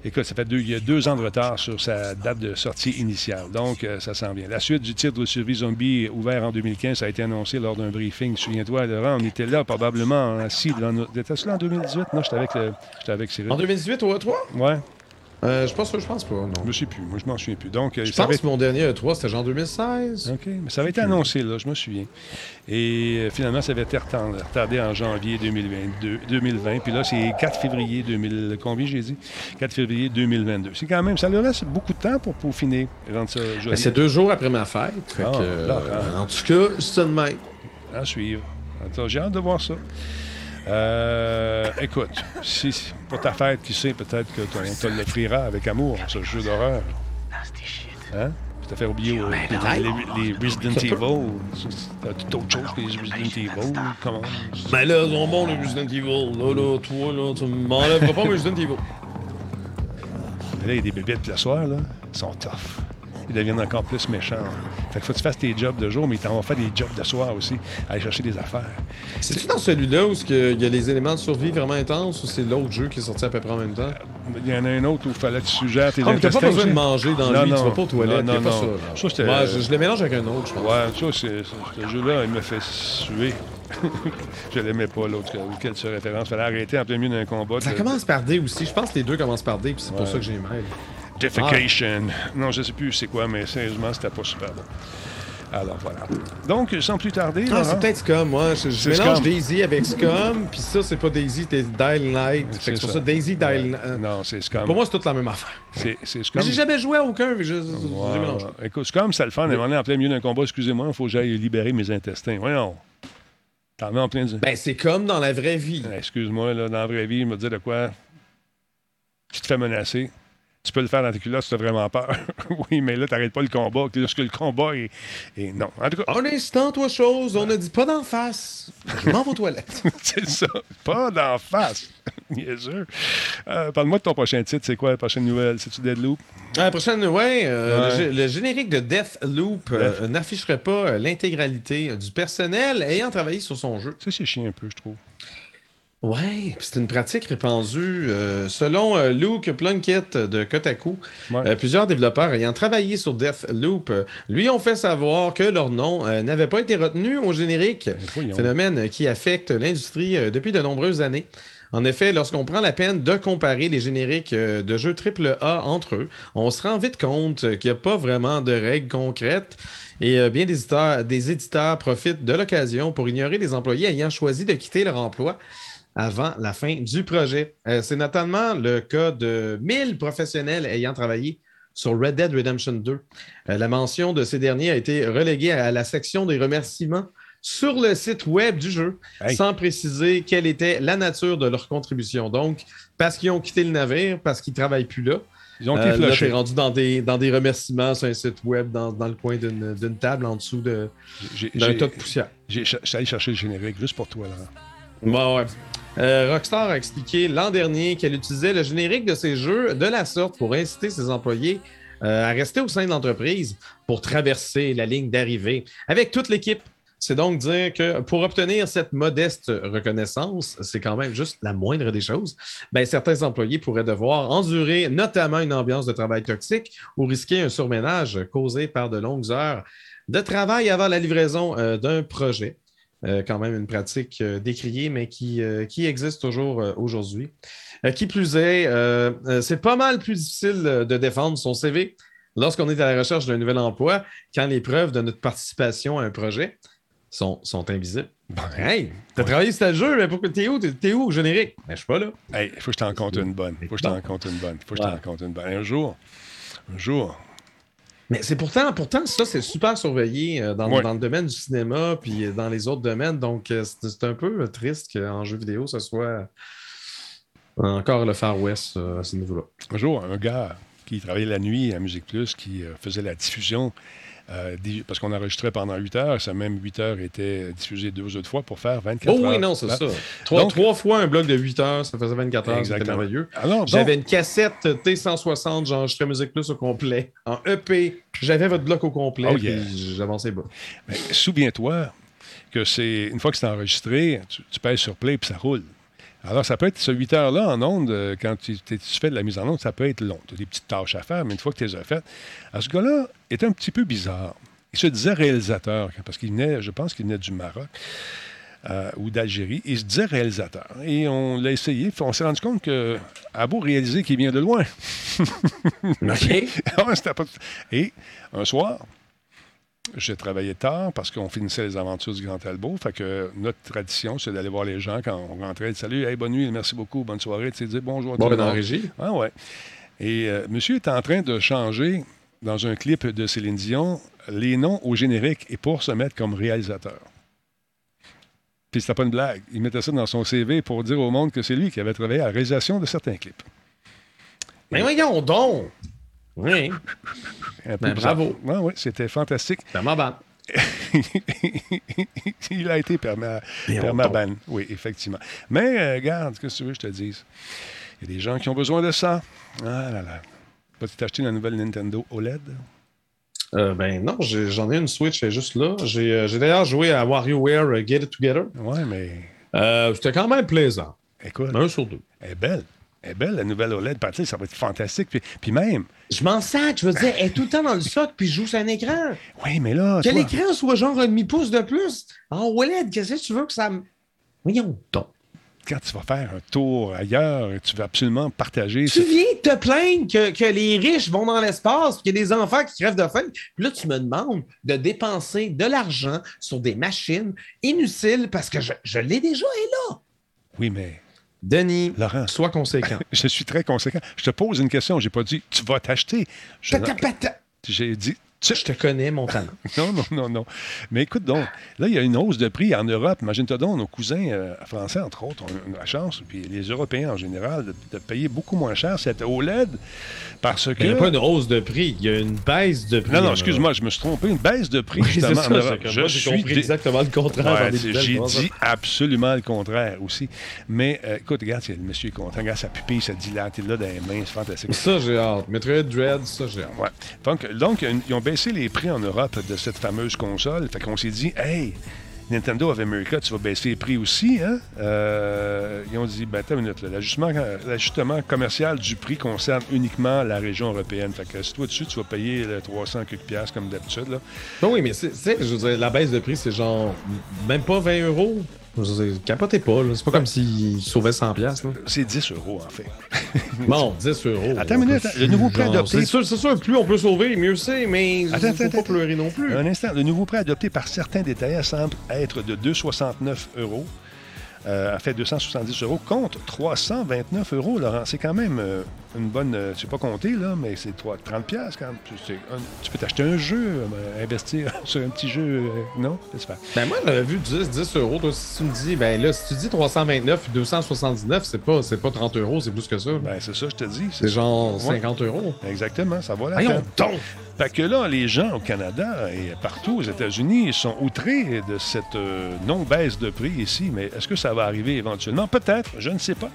Écoute, ça fait deux, il y a deux ans de retard sur sa date de sortie initiale. Donc, euh, ça s'en vient. La suite du titre de Survie Zombie, ouvert en 2015, ça a été annoncé lors d'un briefing. Souviens-toi, Laurent, on était là probablement assis. Dans notre... Était-ce là en 2018? Non, j'étais avec, le... j'étais avec Cyril. En 2018 au E3? Ouais, Euh, je pense que je pense pas, non. je me suis plus. Moi, je m'en souviens plus. Donc, euh, Je ça pense que mon dernier E3, c'était genre 2016. OK. Mais ça avait été annoncé, là, je me souviens. Et euh, finalement, ça avait été retardé, en janvier 2022, 2020. Puis là, c'est 4 février 2000. Combien j'ai dit 4 février 2022. C'est quand même, ça leur laisse beaucoup de temps pour peaufiner. Ben, c'est deux jours après ma fête. Fait Ah, que, euh, d'accord. en tout cas, c'est de même. À suivre. J'ai hâte de voir ça. Euh, écoute, si si- pour ta fête, qui sait, peut-être que ton- on te l'offrira avec amour, ce jeu d'horreur. Hein? Tu t'as fait oublier euh, les, les Resident Evil. T'as tout autre chose que les Resident Evil. Comment? Ben là, ils sont bons, les Resident Evil. Là, là, toi, là, tu m'enlèveras pas mes Resident Evil? Mais là, il y a des bébés de le soir, là, ils sont tough. Ils deviennent encore plus méchants. Fait qu'il faut que tu fasses tes jobs de jour, mais ils t'en vont faire des jobs de soir aussi, aller chercher des affaires. C'est-tu dans celui-là où il y a les éléments de survie vraiment intenses ou c'est l'autre jeu qui est sorti à peu près en même temps? Il y en a un autre où il fallait que tu suggères tes Ah, mais t'as pas besoin de manger dans Non, lui, tu non. vas pas aux toilettes, Non, non, pas non. ça. là. Ça, c'était- Ouais, je, je le mélange avec un autre, je pense. Ouais, ça, c'est, ce jeu-là, il me fait suer. je l'aimais pas, l'autre auquel tu références. Fallait arrêter en plein milieu d'un combat. Ça de- commence par D aussi. Je pense que les deux commencent par D, puis c'est pour ça que j'ai mal. Defecation. Non, je sais plus c'est quoi, mais sérieusement, c'était pas super bon. Alors voilà. Donc, sans plus tarder, Ah, c'est peut-être Scum, moi. Je, je mélange Scum. Daisy avec Scum, puis ça, c'est pas Daisy, c'est Dial que C'est pour ça. ça, Daisy, Dial Ouais. Non, c'est Scum. Pour moi, c'est toute la même affaire. c'est c'est Mais Scum. j'ai jamais joué à aucun, mais je, ouais. Écoute, Scum, ça le fait. On est en plein milieu d'un combat. Excusez-moi, il faut que j'aille libérer mes intestins. Voyons. T'en mets en plein. Ben, c'est comme dans la vraie vie. Excuse-moi, là, dans la vraie vie, il me dit de quoi? Tu te fais menacer. Tu peux le faire dans tes culottes si tu as vraiment peur. oui, mais là, t'arrêtes pas le combat. Lorsque le combat est. Non. En tout cas, Un instant, toi, chose, on a dit pas d'en face. Je m'en vais aux toilettes. c'est ça. Pas d'en face. Bien sûr. Euh, Parle-moi de ton prochain titre. C'est quoi la prochaine nouvelle? C'est-tu Deadloop? La prochaine, ouais, euh, Ouais. Le, gé- le générique de Deathloop euh, n'afficherait pas euh, l'intégralité du personnel ayant travaillé sur son jeu. Ça, c'est chiant un peu, je trouve. Ouais, puis c'est une pratique répandue. euh, selon euh, Luke Plunkett de Kotaku, Ouais. euh, plusieurs développeurs ayant travaillé sur Deathloop euh, lui ont fait savoir que leur nom euh, n'avait pas été retenu au générique. voyons. Phénomène qui affecte l'industrie euh, depuis de nombreuses années. En effet, lorsqu'on prend la peine de comparer les génériques de jeux AAA entre eux, on se rend vite compte qu'il n'y a pas vraiment de règles concrètes et bien des éditeurs, des éditeurs profitent de l'occasion pour ignorer les employés ayant choisi de quitter leur emploi avant la fin du projet. Euh, C'est notamment le cas de 1000 professionnels ayant travaillé sur Red Dead Redemption 2. Euh, la mention de ces derniers a été reléguée à la section des remerciements sur le site web du jeu, Hey. sans préciser quelle était la nature de leur contribution. Donc, parce qu'ils ont quitté le navire, parce qu'ils ne travaillent plus là, Ils ont euh, été là, flushés. t'es rendu dans des, dans des remerciements sur un site web, dans, dans le coin d'une d'une table en dessous de- J'ai- d'un j'ai- tas de poussière. j'ai- Je suis allé chercher le générique juste pour toi, là. Bon, ouais. Euh, Rockstar a expliqué l'an dernier qu'elle utilisait le générique de ses jeux de la sorte pour inciter ses employés euh, à rester au sein de l'entreprise pour traverser la ligne d'arrivée avec toute l'équipe. C'est donc dire que pour obtenir cette modeste reconnaissance, c'est quand même juste la moindre des choses, ben, certains employés pourraient devoir endurer notamment une ambiance de travail toxique ou risquer un surménage causé par de longues heures de travail avant la livraison euh, d'un projet. Euh, quand même une pratique euh, décriée, mais qui, euh, qui existe toujours aujourd'hui. Qui plus est, c'est pas mal plus difficile de défendre son CV lorsqu'on est à la recherche d'un nouvel emploi quand les preuves de notre participation à un projet sont, sont invisibles. Hey, t'as travaillé sur tel jeu, mais pourquoi t'es où? T'es où au générique? Ben, je suis pas là. Hey, il faut que je t'en compte une bonne. faut que je t'en compte une bonne. faut que je t'en compte une bonne. Un jour, un jour, Mais c'est pourtant, pourtant, ça, c'est super surveillé euh, dans, Ouais. dans le domaine du cinéma puis euh, dans les autres domaines. Donc, euh, c'est un peu triste qu'en jeu vidéo, ce soit encore le Far West à ce niveau-là. un jour, un gars qui travaillait la nuit à Musique Plus, qui faisait la diffusion, euh, des- parce qu'on enregistrait pendant 8 heures, ça même 8 heures était diffusé deux autres fois pour faire 24 Oh heures. oui, non, c'est Là. ça. Trois, Donc- trois fois un bloc de 8 heures, ça faisait 24 heures, c'était Exactement. merveilleux. J'avais une cassette T160, j'enregistrais Musique Plus au complet. En EP, j'avais votre bloc au complet, Oh, yeah. j'avançais bas. mais souviens-toi que c'est une fois que c'est enregistré, tu, tu pèses sur play puis ça roule. Alors, ça peut être ce 8 heures-là en onde, euh, quand tu, fais de la mise en onde, ça peut être long. Tu as des petites tâches à faire, mais une fois que tu les as faites, alors, ce gars-là est un petit peu bizarre. Il se disait réalisateur, parce qu'il venait, je pense qu'il venait du Maroc euh, ou d'Algérie. Il se disait réalisateur. Et on l'a essayé, on s'est rendu compte que, à beau réaliser qu'il vient de loin. OK. Ah, c'était pas- Et un soir, j'ai travaillé tard parce qu'on finissait les aventures du Grand Talbot. Fait que notre tradition, c'est d'aller voir les gens quand on rentrait. Salut, hey, bonne nuit, merci beaucoup, bonne soirée. Tu sais, dire bonjour à Bon, tout ben, le monde. régie. Ah ouais. Et euh, monsieur est en train de changer dans un clip de Céline Dion les noms au générique et pour se mettre comme réalisateur. Puis c'était pas une blague. Il mettait ça dans son CV pour dire au monde que c'est lui qui avait travaillé à la réalisation de certains clips. Mais voyons donc! Oui, Ben, bravo. Ouais, ouais, c'était fantastique. c'est ma bande. il a été perma- permaban. Oui, effectivement. Mais, euh, regarde, qu'est-ce que tu veux que je te dise? Il y a des gens qui ont besoin de ça. Ah là là. Vas-tu t'acheter la nouvelle Nintendo OLED? Euh, ben non, j'en ai une Switch, elle est juste là. J'ai euh, d'ailleurs joué à WarioWare Get It Together. Ouais, mais C'était quand même plaisant. écoute, Un sur deux. elle est belle. Est belle, la nouvelle OLED. Partir, ça va être fantastique. Puis, puis même, Je m'en sac, je veux dire, elle est tout le temps dans le soc puis je joue sur un écran. oui, mais là, Que toi, l'écran soit genre un demi-pouce de plus. En OLED, qu'est-ce que tu veux que ça me. Voyons donc. quand tu vas faire un tour ailleurs, tu veux absolument partager. Tu ce- viens te plaindre que, que les riches vont dans l'espace, qu'il y a des enfants qui crèvent de faim. Puis là, tu me demandes de dépenser de l'argent sur des machines inutiles parce que je, je l'ai déjà et là. Oui, mais Denis, Laurent, sois conséquent. je suis très conséquent. Je te pose une question. J'ai pas dit tu vas t'acheter. Je-. J'ai dit tu- Je te connais, mon talent. Non, non, non, non. Mais écoute donc, là, il y a une hausse de prix en Europe. Imagine-toi donc, nos cousins euh, français, entre autres, ont la chance, puis les Européens en général, de, de payer beaucoup moins cher cette OLED parce que. Il n'y a pas une hausse de prix, il y a une baisse de prix. Non, non, excuse-moi, je me suis trompé. Une baisse de prix. Oui, justement, ça, en Europe. Je moi, suis compris dé- exactement le contraire. Ouais, J'ai dit absolument le contraire aussi. Mais euh, écoute, regarde, c'est- le monsieur est content. Regarde sa pupille, ça dilate là dans les mains. C'est fantastique. Ça, j'ai hâte. Metroid Dread, ça, j'ai hâte. Ouais. Donc, donc, ils ont baissé les prix en Europe de cette fameuse console. Fait qu'on s'est dit, hey, Nintendo of America, tu vas baisser les prix aussi, hein? Euh, ils ont dit, ben, attends une minute, l'ajustement, commercial du prix concerne uniquement la région européenne. Fait que si toi dessus, tu vas payer le 300 quelques piastres comme d'habitude, là. Non, oui, mais c'est- je veux dire, la baisse de prix, c'est genre même pas 20 euros? Capotez pas, là. C'est pas comme s'ils sauvaient 100 piastres, là. C'est 10 euros, en fait. Bon, 10 euros. Attends une minute, le nouveau Genre, adopté- C'est sûr, sûr, plus on peut sauver, mieux c'est, mais Attends, faut attends, pas attends. pleurer non plus. Un instant, le nouveau prix adopté par certains détaillants semble être de 2,69 euros. Euh, en fait, 270 euros contre 329 euros, Laurent. C'est quand même euh, une bonne. euh, tu sais pas compter, là, mais c'est trois- 30 pièces quand même. C'est un- tu peux t'acheter un jeu, investir sur un petit jeu. non? Faire. Ben moi, j'avais vu 10, 10 euros. Toi, si tu me dis, ben là, si tu dis 329 et 279, c'est pas, c'est pas 30 euros, c'est plus que ça. Ben, c'est ça, je te dis. c'est genre Ouais. 50 euros. Exactement, ça va la peine. donc! Fait que là, les gens au Canada et partout aux États-Unis sont outrés de cette euh, non-baisse de prix ici. Mais est-ce que ça va arriver éventuellement? Peut-être, je ne sais pas.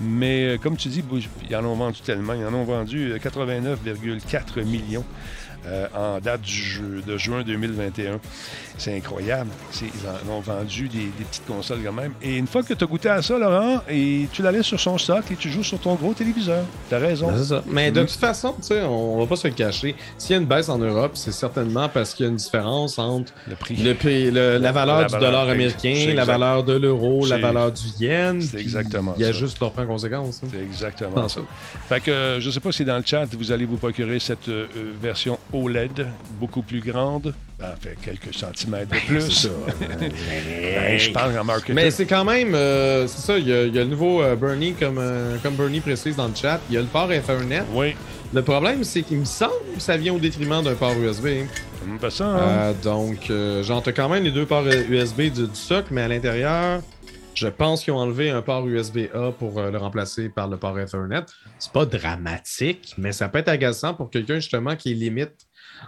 Mais euh, comme tu dis, ils en ont vendu tellement. Ils en ont vendu euh, 89,4 millions euh, en date du jeu- de juin 2021. C'est incroyable. Ils en ont vendu des, des petites consoles quand même. Et une fois que tu as goûté à ça, Laurent, et tu la laisses sur son stock et tu joues sur ton gros téléviseur. T'as raison. Ben, ça. Mais de Mhm. toute façon, tu sais, on va pas se le cacher. S'il y a une baisse en Europe, c'est certainement parce qu'il y a une différence entre Le prix. le prix- le- la valeur La du valeur, dollar américain, la valeur de l'euro, la valeur du yen. c'est exactement Il y a ça. juste leur prend conséquence. hein. C'est exactement ça. ça. Fait que euh, je ne sais pas si dans le chat vous allez vous procurer cette euh, version OLED beaucoup plus grande. Ben, fait quelques centimètres de plus. Ben, je parle en marketing. Mais c'est quand même, euh, c'est ça, il y, a il y a le nouveau euh, Bernie, comme, euh, comme Bernie précise dans le chat, il y a le port Ethernet. Oui. Le problème, c'est qu'il me semble que ça vient au détriment d'un port USB. Pas ça, hein? Euh, donc, euh, genre, t'as quand même les deux ports USB du, du socle, mais à l'intérieur, je pense qu'ils ont enlevé un port USB-A pour euh, le remplacer par le port Ethernet. C'est pas dramatique, mais ça peut être agaçant pour quelqu'un justement qui limite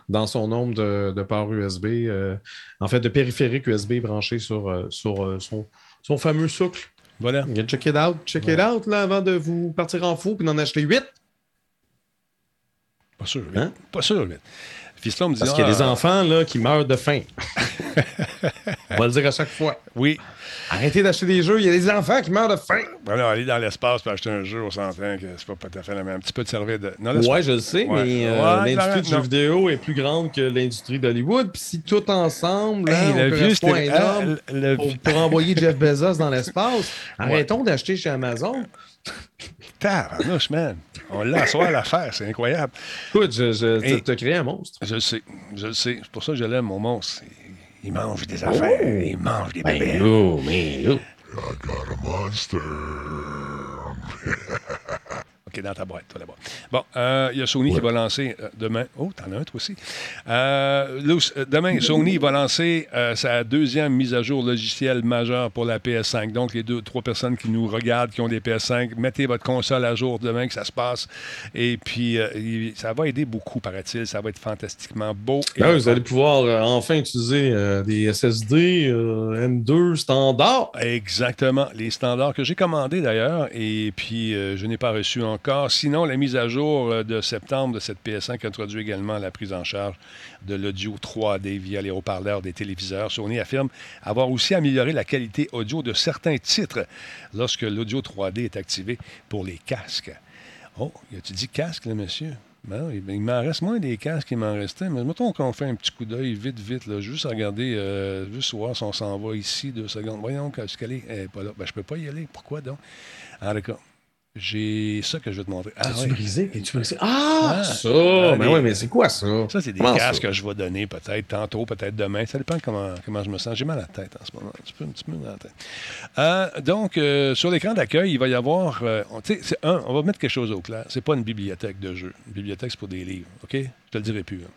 dans son nombre de, de ports USB, euh, en fait, de périphériques USB branchés sur, euh, sur son, son fameux socle. Voilà. Check it out, check it out là, avant de vous partir en fou puis d'en acheter 8. Pas sûr. Hein? Pas sûr. lui. Fiston me dit Parce qu'il y a des ah, enfants là, qui meurent de faim. On va le dire à chaque fois. Oui. Arrêtez d'acheter des jeux, il y a des enfants qui meurent de faim. Voilà, aller dans l'espace pour acheter un jeu, on s'entend que c'est pas tout à fait la même. Un petit peu de servir de. Non, Ouais, je le sais, Ouais. mais euh, Ouais, l'industrie du jeu vidéo est plus grande que l'industrie d'Hollywood. Puis si tout ensemble, Hey, le vieux, énorme le- pour, pour envoyer Jeff Bezos dans l'espace, arrêtons d'acheter chez Amazon. Tabarnouche, man. On l'a à l'affaire, c'est incroyable. Écoute, je, je, Hey. t'as créé un monstre. Je le sais, je le sais. C'est pour ça que je l'aime, mon monstre. Il, mange des affaires, il mange des bébés. oh, mais oh. OK, dans ta boîte, toi là-bas. Bon, euh, il y a Sony qui va lancer euh, demain. Oh, t'en as un, toi aussi. Euh, Luce, euh, demain, Sony va lancer sa deuxième mise à jour logicielle majeure pour la PS5. Donc, les deux, trois personnes qui nous regardent, qui ont des PS5, mettez votre console à jour demain que ça se passe. Et puis, ça va aider beaucoup, paraît-il. Ça va être fantastiquement beau. Et Ah, vous allez pouvoir enfin utiliser des SSD euh, M2 standard. Exactement. Les standards que j'ai commandés d'ailleurs, et puis je n'ai pas reçu encore Sinon, la mise à jour euh, de septembre de cette PS5 introduit également la prise en charge de l'audio 3D via les haut-parleurs des téléviseurs. Sony affirme avoir aussi amélioré la qualité audio de certains titres lorsque l'audio 3D est activé pour les casques. Oh, tu dit casque, là, monsieur? Ben ben, il m'en reste moins des casques qu'il m'en restait, mais mettons qu'on fait un petit coup d'œil vite, vite, là, juste regarder, euh, juste voir si on s'en va ici, deux secondes. Voyons, qu'elle est, est pas là. Ben, je peux pas y aller. Pourquoi donc? J'ai ça que je vais te montrer. Ah, tu ouais. brisé? tu brisé? Ah, Ah, ça! ah, ben des- oui, mais c'est quoi ça? Ça, c'est des Comment casques ça? que je vais donner peut-être tantôt, peut-être demain. Ça dépend comment, comment je me sens. J'ai mal à la tête en ce moment. Un petit peu, un petit peu mal à la tête. Euh, donc, euh, sur l'écran d'accueil, il va y avoir. euh, on, tu sais, c'est un, on va mettre quelque chose au clair. C'est pas une bibliothèque de jeux. Une bibliothèque, c'est pour des livres. OK? Je te le dirai plus. hein.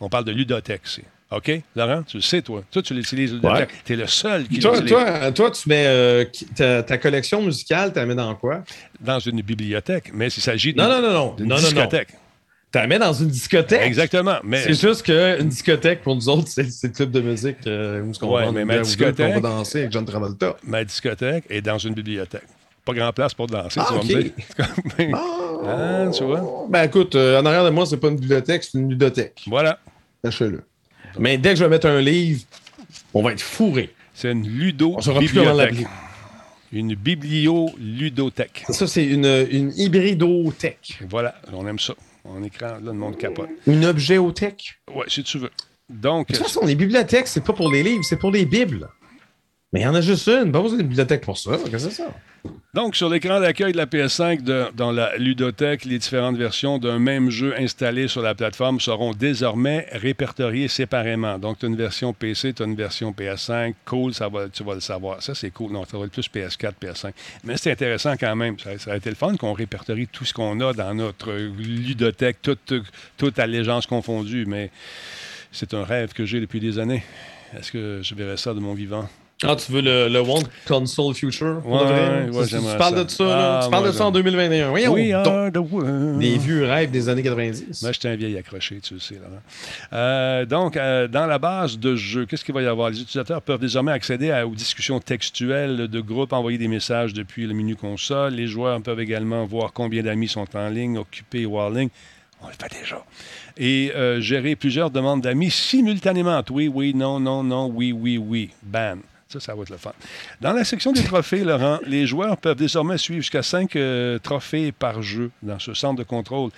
On parle de ludothèque, c'est. OK? Laurent, tu le sais, toi. Toi, tu l'utilises, ludothèque. Tu es le seul qui Toi, l'utilise. toi, toi, tu mets euh, ta, ta collection musicale, tu la mets dans quoi? Dans une bibliothèque. Mais s'il s'agit Non, d'une non, non, non. d'une Non, non, non. discothèque. Tu la mets dans une discothèque? Exactement. Mais C'est juste qu'une discothèque, pour nous autres, c'est c'est le club de musique euh, où on Ouais, va mais ma on discothèque- va danser avec John Travolta. ma discothèque est dans une bibliothèque. Pas grand place pour danser, Ah, tu vas OK. me dire. Ah, tu vois? Ben écoute, euh, en arrière de moi, c'est pas une bibliothèque, c'est une ludothèque. Voilà. Sachez-le. Mais dès que je vais mettre un livre, on va être fourré. C'est une ludo On saura plus comment bibliothèque. l'appeler. Une biblio-ludothèque. Ça, c'est une, une hybridothèque. Voilà, on aime ça. En écran, là, le monde capote. Une objet-othèque. Ouais, si tu veux. Donc, De toute façon, les bibliothèques, c'est pas pour les livres, c'est pour les bibles. Mais il y en a juste une, pas besoin d'une bibliothèque pour ça. Qu'est-ce que c'est ça? donc, sur l'écran d'accueil de la PS5, de- dans la ludothèque, les différentes versions d'un même jeu installé sur la plateforme seront désormais répertoriées séparément. Donc, tu as une version PC, tu as une version PS5. Cool, ça tu vas le savoir. Ça, c'est cool. Non, ça va être plus PS4, PS5. Mais c'est intéressant quand même. Ça, ça a été le fun qu'on répertorie tout ce qu'on a dans notre ludothèque, toute, toute allégeance confondue. Mais c'est un rêve que j'ai depuis des années. Est-ce que je verrai ça de mon vivant? Ah, tu veux le, le One? Console Future? Ouais, ouais, Ça, tu- tu parles ça. de ça, là? Ah, Tu parles de ça en j'aime. 2021. Voyons the world. Des vieux rêves des années 90. Moi, j'étais un vieil accroché, tu le sais, Laurent. Euh, donc, euh, dans la base de jeu, qu'est-ce qu'il va y avoir? Les utilisateurs peuvent désormais accéder à- aux discussions textuelles de groupe, envoyer des messages depuis le menu console. Les joueurs peuvent également voir combien d'amis sont en ligne, occupés ou en ligne. On le fait déjà. Et euh, gérer plusieurs demandes d'amis simultanément. Oui, oui, non, non, non, oui, oui, oui. Bam. Ça, ça va être le fun. Dans la section des trophées, Laurent, les joueurs peuvent désormais suivre jusqu'à 5 trophées par jeu dans ce centre de contrôle.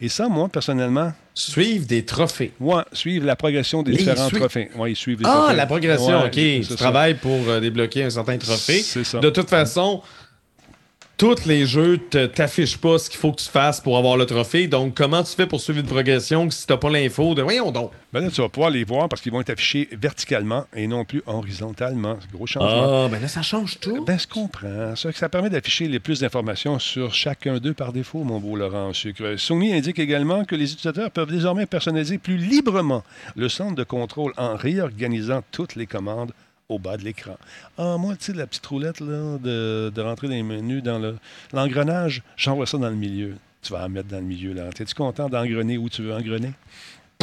Et ça, moi, personnellement, Suivre des trophées. moi, suivre la progression des différents trophées. Oui, ils suivent les Ah, trophées. la progression, Ouais, OK. Tu travailles pour euh, débloquer un certain trophée. C'est ça. De toute façon, tous les jeux ne t'affichent pas ce qu'il faut que tu fasses pour avoir le trophée. Donc, comment tu fais pour suivre une progression si tu n'as pas l'info de voyons donc? Ben là, tu vas pouvoir les voir parce qu'ils vont être affichés verticalement et non plus horizontalement. C'est un gros changement. Ah, ben là, ça change tout. Ben, je comprends. Ça, ça permet d'afficher les plus d'informations sur chacun d'eux par défaut, mon beau Laurent Sucre. Sony indique également que les utilisateurs peuvent désormais personnaliser plus librement le centre de contrôle en réorganisant toutes les commandes au bas de l'écran. Ah, moi, tu sais, la petite roulette là, de, de rentrer dans les menus, dans le- l'engrenage, j'envoie ça dans le milieu. Tu vas en mettre dans le milieu. là. Es-tu content d'engrener où tu veux engrener?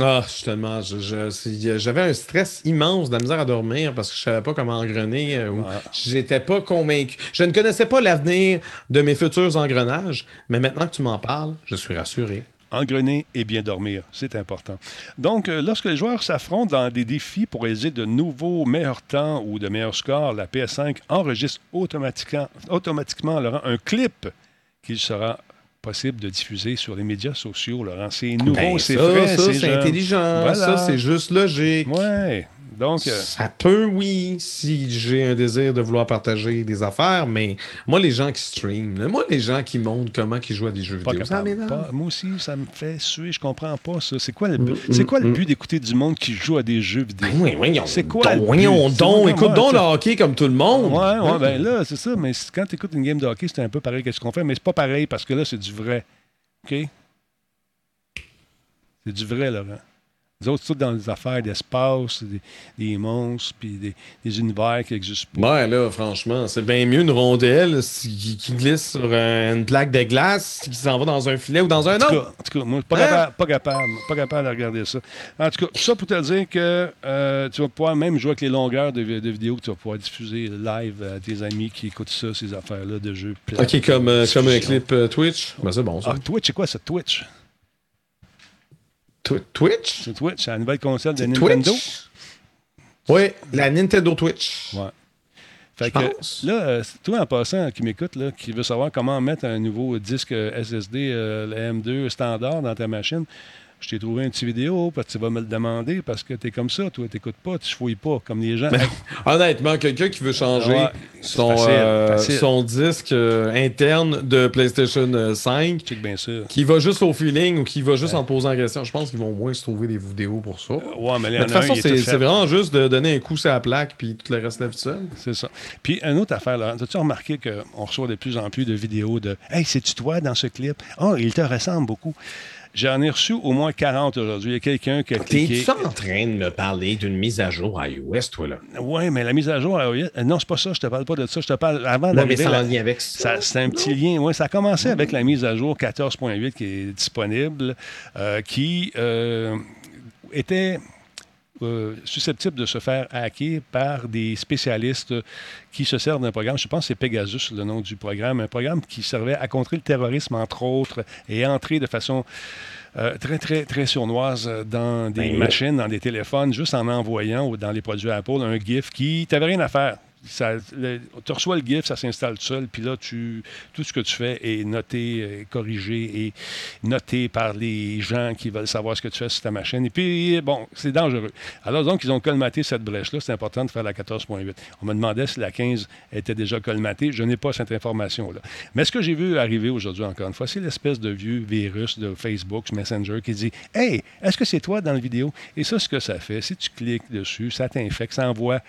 Ah, je- je- c'est- J'avais un stress immense de la misère à dormir parce que je savais pas comment engrener. euh, ou J'étais pas convaincu. Je ne connaissais pas l'avenir de mes futurs engrenages, mais maintenant que tu m'en parles, je suis rassuré. Engrener et bien dormir, c'est important. Donc, euh, lorsque les joueurs s'affrontent dans des défis pour réaliser de nouveaux meilleurs temps ou de meilleurs scores, la PS5 enregistre automatiquement, automatiquement Laurent, un clip qu'il sera possible de diffuser sur les médias sociaux. Laurent, c'est nouveau, Ben, c'est frais, c'est intelligent. Voilà. Ça, c'est juste logique. Ouais. Donc, euh, Ça peut, oui, si j'ai un désir de vouloir partager des affaires, mais moi, les gens qui streament, là, moi, les gens qui montrent comment ils jouent à des jeux pas vidéo, ça. Pas- moi aussi, ça me fait suer, je comprends pas ça. C'est quoi le but, c'est quoi le but d'écouter du monde qui joue à des jeux vidéo? Ben oui, voyons C'est quoi le voyons but? donc, C'est écoute donc le hockey comme tout le monde. Ouais, ouais, ben là, c'est ça. Mais quand tu écoutes une game de hockey, c'est un peu pareil que ce qu'on fait, mais c'est pas pareil parce que là, c'est du vrai. OK? C'est du vrai, Laurent. Les autres, tout dans des affaires d'espace, des, des monstres, puis des, des univers qui n'existent pas. Ouais, là, franchement, c'est bien mieux une rondelle qui, qui glisse sur un- une plaque de glace qui s'en va dans un filet ou dans un tout, autre. en tout cas, moi, pas, Hein? capable, pas, capable, pas capable de regarder ça. En tout cas, ça pour te dire que euh, tu vas pouvoir même jouer avec les longueurs de, vi- de vidéos que tu vas pouvoir diffuser live à tes amis qui écoutent ça, ces affaires-là de jeux. plates. Ok, comme, euh, comme un clip euh, Twitch. Ben, c'est bon, ça. Ah, Twitch, c'est quoi ça, Twitch? Twi- Twitch? C'est Twitch, la nouvelle console de Nintendo. Twitch? Oui, la Nintendo Twitch. Ouais. Fait que là, euh, toi en passant qui m'écoute, qui veut savoir comment mettre un nouveau disque SSD, euh, le M2 standard dans ta machine, je t'ai trouvé une petite vidéo parce que tu vas me le demander parce que tu es comme ça, toi, tu n'écoutes pas, tu fouilles pas comme les gens. Honnêtement, quelqu'un qui veut changer Ouais, son, facile, euh, facile. son disque euh, interne de PlayStation euh, 5, Check bien ça. qui va juste au feeling ou qui va juste en posant la question, je pense qu'ils vont moins se trouver des vidéos pour ça. Ouais, mais de en toute un, façon, c'est vraiment juste de donner un coup sur la plaque puis tout le reste lève seul. C'est ça. Puis, une autre affaire, là. As-tu remarqué qu'on reçoit de plus en plus de vidéos de Hey, c'est-tu toi dans ce clip? Oh, il te ressemble beaucoup. J'en ai reçu au moins 40 aujourd'hui. Il y a quelqu'un qui a cliqué. T'es-tu en train de me parler d'une mise à jour iOS, toi, là? Oui, mais la mise à jour, euh, non, c'est pas ça. Je te parle pas de ça. Je te parle avant Ouais, mais d'arriver. c'est en lien avec ça. Ça, c'est un petit lien. Oui, ça a commencé avec la mise à jour 14.8 qui est disponible, euh, qui euh, était euh, susceptible de se faire hacker par des spécialistes qui se servent d'un programme. Je pense que c'est Pegasus, le nom du programme. Un programme qui servait à contrer le terrorisme, entre autres, et entrer de façon euh, très, très, très sournoise dans des Ben, machines, dans des téléphones, juste en envoyant ou dans les produits Apple un GIF qui t'avait rien à faire. Tu reçois le GIF, ça s'installe seul, puis là, tu, tout ce que tu fais est noté, euh, corrigé et noté par les gens qui veulent savoir ce que tu fais sur ta machine. Et puis, bon, c'est dangereux. Alors, donc, ils ont colmaté cette brèche-là. C'est important de faire la 14.8. On me demandait si la 15 était déjà colmatée. Je n'ai pas cette information-là. Mais ce que j'ai vu arriver aujourd'hui, encore une fois, c'est l'espèce de vieux virus de Facebook, Messenger, qui dit Hey, est-ce que c'est toi dans la vidéo Et ça, ce que ça fait, si tu cliques dessus, ça t'infecte, ça envoie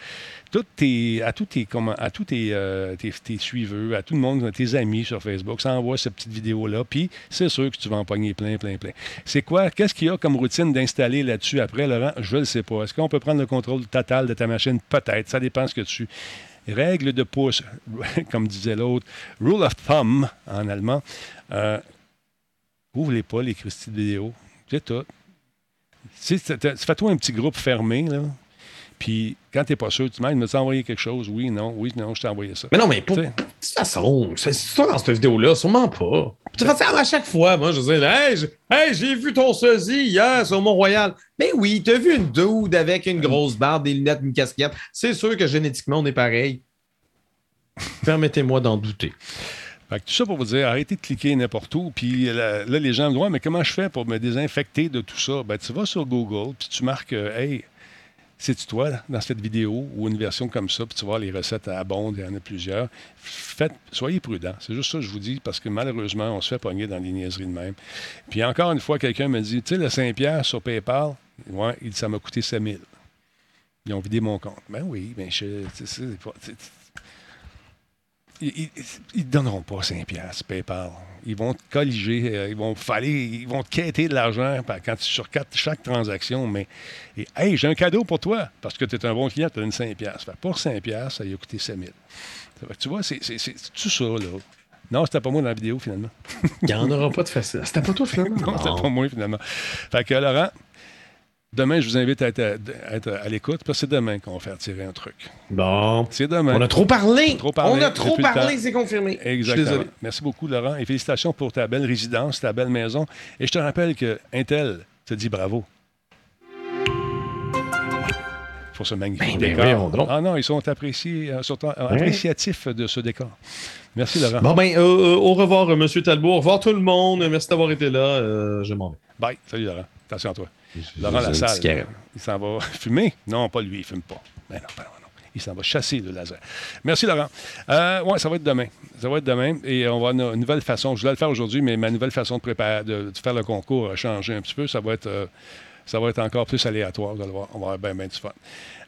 à tous tes, comment, à tous tes, euh, tes, suiveurs, à tout le monde, tes amis sur Facebook, ça envoie cette petite vidéo-là, puis c'est sûr que tu vas en pogner plein, plein, plein. C'est quoi? Qu'est-ce qu'il y a comme routine d'installer là-dessus après, Laurent? Je ne le sais pas. Est-ce qu'on peut prendre le contrôle total de ta machine? Peut-être. Ça dépend ce que tu... Règle de pouce, comme disait l'autre. Rule of thumb, en allemand. Euh, ouvre-les pas, les Christy de vidéo. C'est tout. Fais-toi un petit groupe fermé, là. Puis quand t'es pas sûr, tu demandes, me tu envoyé quelque chose? Oui, non, oui, non, je t'ai envoyé ça. Mais non, mais pour... De toute façon, c'est toi dans cette vidéo-là, sûrement pas. Tu fais ça à chaque fois, moi, je veux dire, hey, j'ai hey, vu ton sosie hier sur Mont-Royal. Mais oui, t'as vu une dude avec une grosse barbe, des lunettes, une casquette. C'est sûr que génétiquement, on est pareil. Permettez-moi d'en douter. Fait que tout ça pour vous dire, arrêtez de cliquer n'importe où. Puis là, là, les gens me disent, Ouais, mais comment je fais pour me désinfecter de tout ça? Ben, tu vas sur Google, puis tu marques, euh, hey, c'est-tu toi dans cette vidéo ou une version comme ça, puis tu vois les recettes à Bond, il y en a plusieurs. Faites, soyez prudents. C'est juste ça que je vous dis, parce que malheureusement, on se fait pogner dans les niaiseries de même. Puis encore une fois, quelqu'un me dit, tu sais, le 5$ sur PayPal, ouais, ça m'a coûté 7000 Ils ont vidé mon compte. Ben oui, ben je. C'est- ils ne donneront pas 5 piastres, PayPal. Ils vont te colliger, euh, ils vont ils vont te quêter de l'argent quand tu sur chaque transaction. Mais, et, hey, j'ai un cadeau pour toi parce que tu es un bon client, tu donnes 5 piastres. Fait pour 5 piastres, ça lui a coûté 7 000. Fait que tu vois, c'est tout ça, là. Non, c'était pas moi dans la vidéo, finalement. Il n'y en aura pas de facile. C'était pas toi, finalement? Non, c'était pas moi, finalement. Fait que, Laurent, demain, je vous invite à être à, à être à l'écoute parce que c'est demain qu'on va faire tirer un truc. Bon. C'est demain. On a trop parlé. Trop parlé, On a trop parlé, c'est confirmé. Je suis Exactement. désolé. Merci beaucoup, Laurent. Et félicitations pour ta belle résidence, ta belle maison. Et je te rappelle que Intel te dit bravo. Pour ce magnifique Ben, ben, décor. ah non, ils sont appréciés, euh, sont, euh, appréciatifs de ce décor. Merci, Laurent. Bon, ben, euh, au revoir, Monsieur Talbot. Au revoir, tout le monde. Merci d'avoir été là. Euh, je m'en vais. Bye. Salut, Laurent. Attention à toi. Laurent Lassalle. Il s'en va fumer? Non, pas lui, il fume pas. Ben non, ben non, non. Il s'en va chasser le laser. Merci, Laurent. Euh, ouais, ça va être demain. Ça va être demain. Et on va avoir une nouvelle façon. Je voulais le faire aujourd'hui, mais ma nouvelle façon de préparer, de, de faire le concours a changé un petit peu. Ça va être. euh, Ça va être encore plus aléatoire, vous allez voir. On va avoir bien, bien du fun.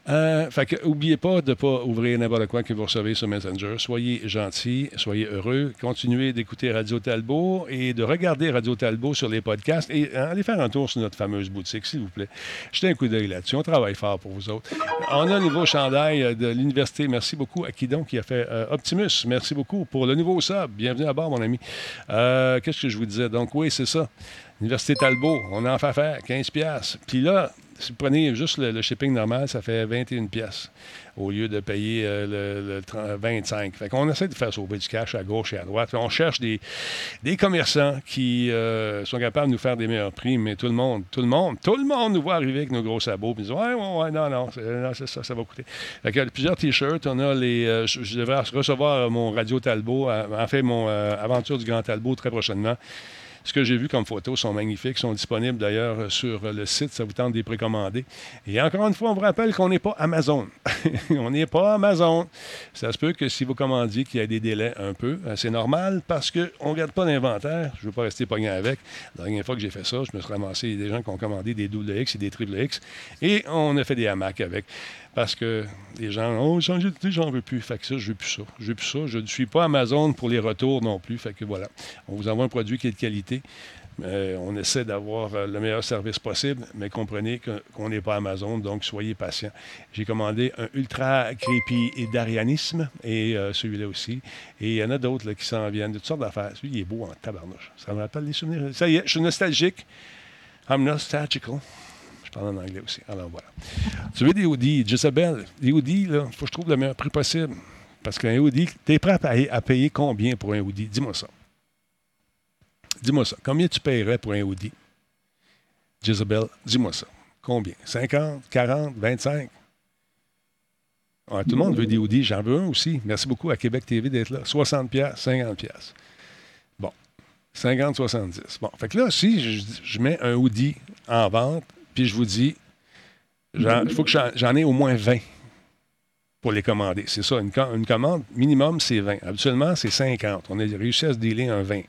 Euh, fait que, oubliez pas de ne pas ouvrir n'importe quoi que vous recevez sur Messenger. Soyez gentils, soyez heureux. Continuez d'écouter Radio Talbot et de regarder Radio Talbot sur les podcasts et euh, allez faire un tour sur notre fameuse boutique, s'il vous plaît. Jetez un coup d'œil là-dessus. On travaille fort pour vous autres. On a un nouveau chandail euh, de l'université. Merci beaucoup à qui donc qui a fait euh, Optimus. Merci beaucoup pour le nouveau sub. Bienvenue à bord, mon ami. Qu'est-ce que je vous disais? Donc, oui, c'est ça. Université Talbot, on en fait faire 15 pièces. Puis là, si vous prenez juste le, shipping normal, ça fait 21 pièces au lieu de payer euh, le, le 30 25. Fait essaie de faire sauver du cash à gauche et à droite. On cherche des, des commerçants qui euh, sont capables de nous faire des meilleurs prix, mais tout le monde, tout le monde, tout le monde nous voit arriver avec nos gros sabots. Puis ils disent Ouais, ouais, non, non, c'est, ça, ça va coûter. Fait a plusieurs t-shirts. On a les. euh, je, je devrais recevoir mon Radio Talbot, en fait, mon Aventure du Grand Talbot très prochainement. Ce que j'ai vu comme photos sont magnifiques, sont disponibles d'ailleurs sur le site. Ça vous tente les précommander. Et encore une fois, on vous rappelle qu'on n'est pas Amazon. on n'est pas Amazon. Ça se peut que si vous commandiez qu'il y ait des délais un peu, euh, c'est normal parce qu'on ne garde pas d'inventaire. Je ne veux pas rester pogné avec. La dernière fois que j'ai fait ça, je me suis ramassé des gens qui ont commandé des double X et des triple X. Et on a fait des hamacs avec. Parce que les gens ont changé d'idée, j'en veux plus. Fait que ça, je veux plus ça. Je veux plus ça. Je ne suis pas Amazon pour les retours non plus. Fait que voilà. On vous envoie un produit qui est de qualité. On essaie d'avoir euh, le meilleur service possible, mais comprenez qu'on n'est pas Amazon, donc soyez patients. J'ai commandé un Ultra Creepy d'Arianisme, et euh, celui-là aussi. Et il y en a d'autres qui s'en viennent, de toutes sortes d'affaires. Celui, il est beau en tabarnouche. Ça me rappelle les souvenirs. Ça y est, je suis nostalgique. I'm nostalgical. Je parle en anglais aussi. Alors voilà. Tu veux des hoodies, Jezebel? Des hoodies, il faut que je trouve le meilleur prix possible. Parce qu'un hoodie, tu es prêt à payer, à payer combien pour un hoodie? Dis-moi ça. Dis-moi ça. Combien tu paierais pour un hoodie? Jezebel, dis-moi ça. Combien? 50, 40, 25? Ouais, tout le monde veut des hoodies. J'en veux un aussi. Merci beaucoup à Québec TV d'être là. 60 pièces, 50 pièces. Bon. 50, 70. Bon. Fait que là, si je, mets un hoodie en vente, puis je vous dis, il faut que j'en- ai au moins 20 pour les commander. C'est ça. Une, une commande, minimum, c'est 20. Habituellement, c'est 50. On a réussi à se dealer un 20.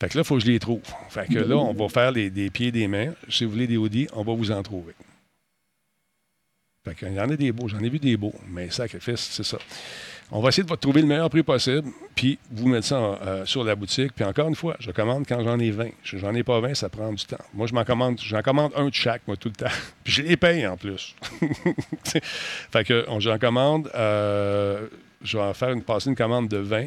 Fait que là, il faut que je les trouve. Fait que là, on va faire des pieds, des mains. Si vous voulez des hoodies, on va vous en trouver. Fait qu'il y en a des beaux. J'en ai vu des beaux. Mais sacrifice, c'est ça. On va essayer de trouver le meilleur prix possible, puis vous mettre ça euh, sur la boutique. Puis encore une fois, je commande quand j'en ai 20. Je- J'en ai pas 20, ça prend du temps. Moi, je m'en commande, j'en commande un de chaque, moi, tout le temps. Puis je les paye en plus. fait que j'en commande. euh, je vais en faire une, passer une commande de 20.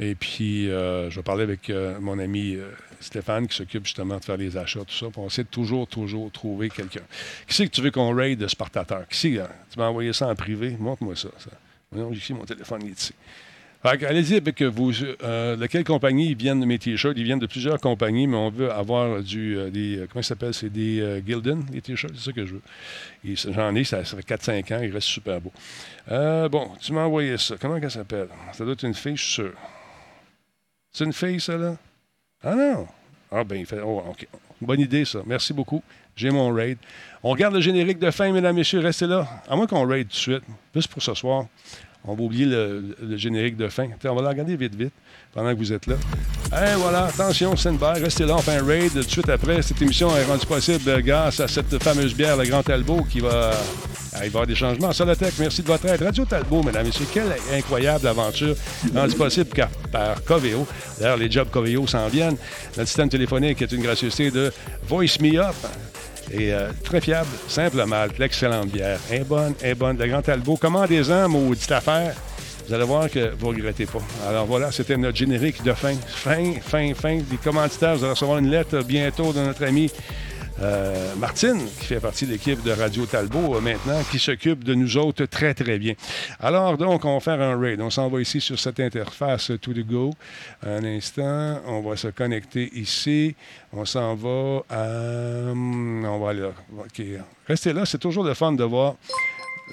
Et puis, euh, je parler avec euh, mon ami euh, Stéphane qui s'occupe justement de faire les achats, tout ça. On essaie de toujours, toujours trouver quelqu'un. Qui c'est que tu veux qu'on raid de Spartateur? Qui c'est? hein? Tu m'as envoyé ça en privé? Montre-moi ça. ça. Voyons, ici, mon téléphone est ici. Allez-y avec vous. Euh, de quelle compagnie ils viennent de mes t-shirts? Ils viennent de plusieurs compagnies, mais on veut avoir du, des. comment ça s'appelle? C'est des Gildan, les t-shirts, c'est ça que je veux. Ça, J'en ai, ça, ça fait 4-5 ans, il reste super beau. Euh, bon, tu m'as envoyé ça. Comment elle s'appelle? Ça doit être une fille, je suis sûr. C'est une fille, ça, là? Ah non! Ah, ben, il fait. Oh, OK. Bonne idée, ça. Merci beaucoup. J'ai mon raid. On regarde le générique de fin, mesdames, messieurs. Restez là. À moins qu'on raid tout de suite. Juste pour ce soir. On va oublier le, générique de fin. On va la regarder vite, vite, pendant que vous êtes là. Et voilà, attention, stand-by. Restez là, on fait un raid. Tout de suite après, cette émission est rendue possible grâce à cette fameuse bière, le Grand Talbot, qui va. Ah, il va y avoir des changements. Solotech, merci de votre aide. Radio Talbot, mesdames et messieurs, quelle incroyable aventure rendue possible par Coveo. D'ailleurs, les jobs Coveo s'en viennent. Notre système téléphonique est une gracieuseté de Voice Me Up. Et euh, très fiable, simple malt, l'excellente bière. Est bonne, est bonne. Le Grand Talbot, commandez-en, maudite affaire. Vous allez voir que vous ne regrettez pas. Alors voilà, c'était notre générique de fin. Fin, fin, fin. Des commanditaires, vous allez recevoir une lettre bientôt de notre ami euh, Martine, qui fait partie de l'équipe de Radio Talbot euh, maintenant, qui s'occupe de nous autres très, très bien. Alors, donc, on va faire un raid. On s'en va ici sur cette interface To The Go. Un instant, on va se connecter ici. On s'en va à... hum, On va là. OK. Restez là, c'est toujours le fun de voir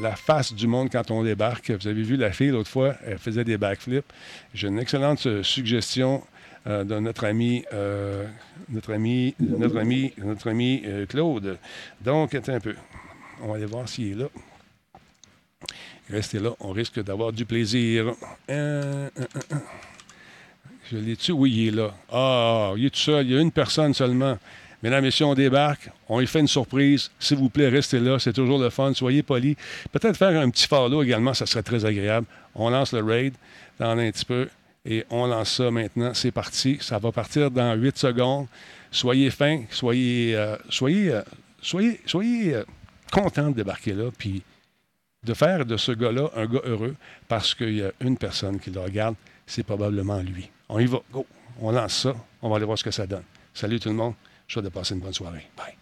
la face du monde quand on débarque. Vous avez vu la fille l'autre fois, elle faisait des backflips. J'ai une excellente euh, suggestion euh, de notre ami, euh, notre ami, notre ami, notre ami euh, Claude. Donc, attends un peu. On va aller voir s'il est là. Restez là, on risque d'avoir du plaisir. Je l'ai-tu? Oui, il est là. Ah, il est tout seul. Il y a une personne seulement. Mesdames, Messieurs, on débarque. On lui fait une surprise. S'il vous plaît, restez là. C'est toujours le fun. Soyez polis. Peut-être faire un petit follow également, ça serait très agréable. On lance le raid dans un petit peu et on lance ça maintenant. C'est parti. Ça va partir dans 8 secondes. Soyez fins. Soyez, euh, soyez, euh, soyez, soyez euh, contents de débarquer là. Puis de faire de ce gars-là un gars heureux parce qu'il y a une personne qui le regarde. C'est probablement lui. On y va. Go. On lance ça. On va aller voir ce que ça donne. Salut tout le monde. Je souhaite de passer une bonne soirée. Bye.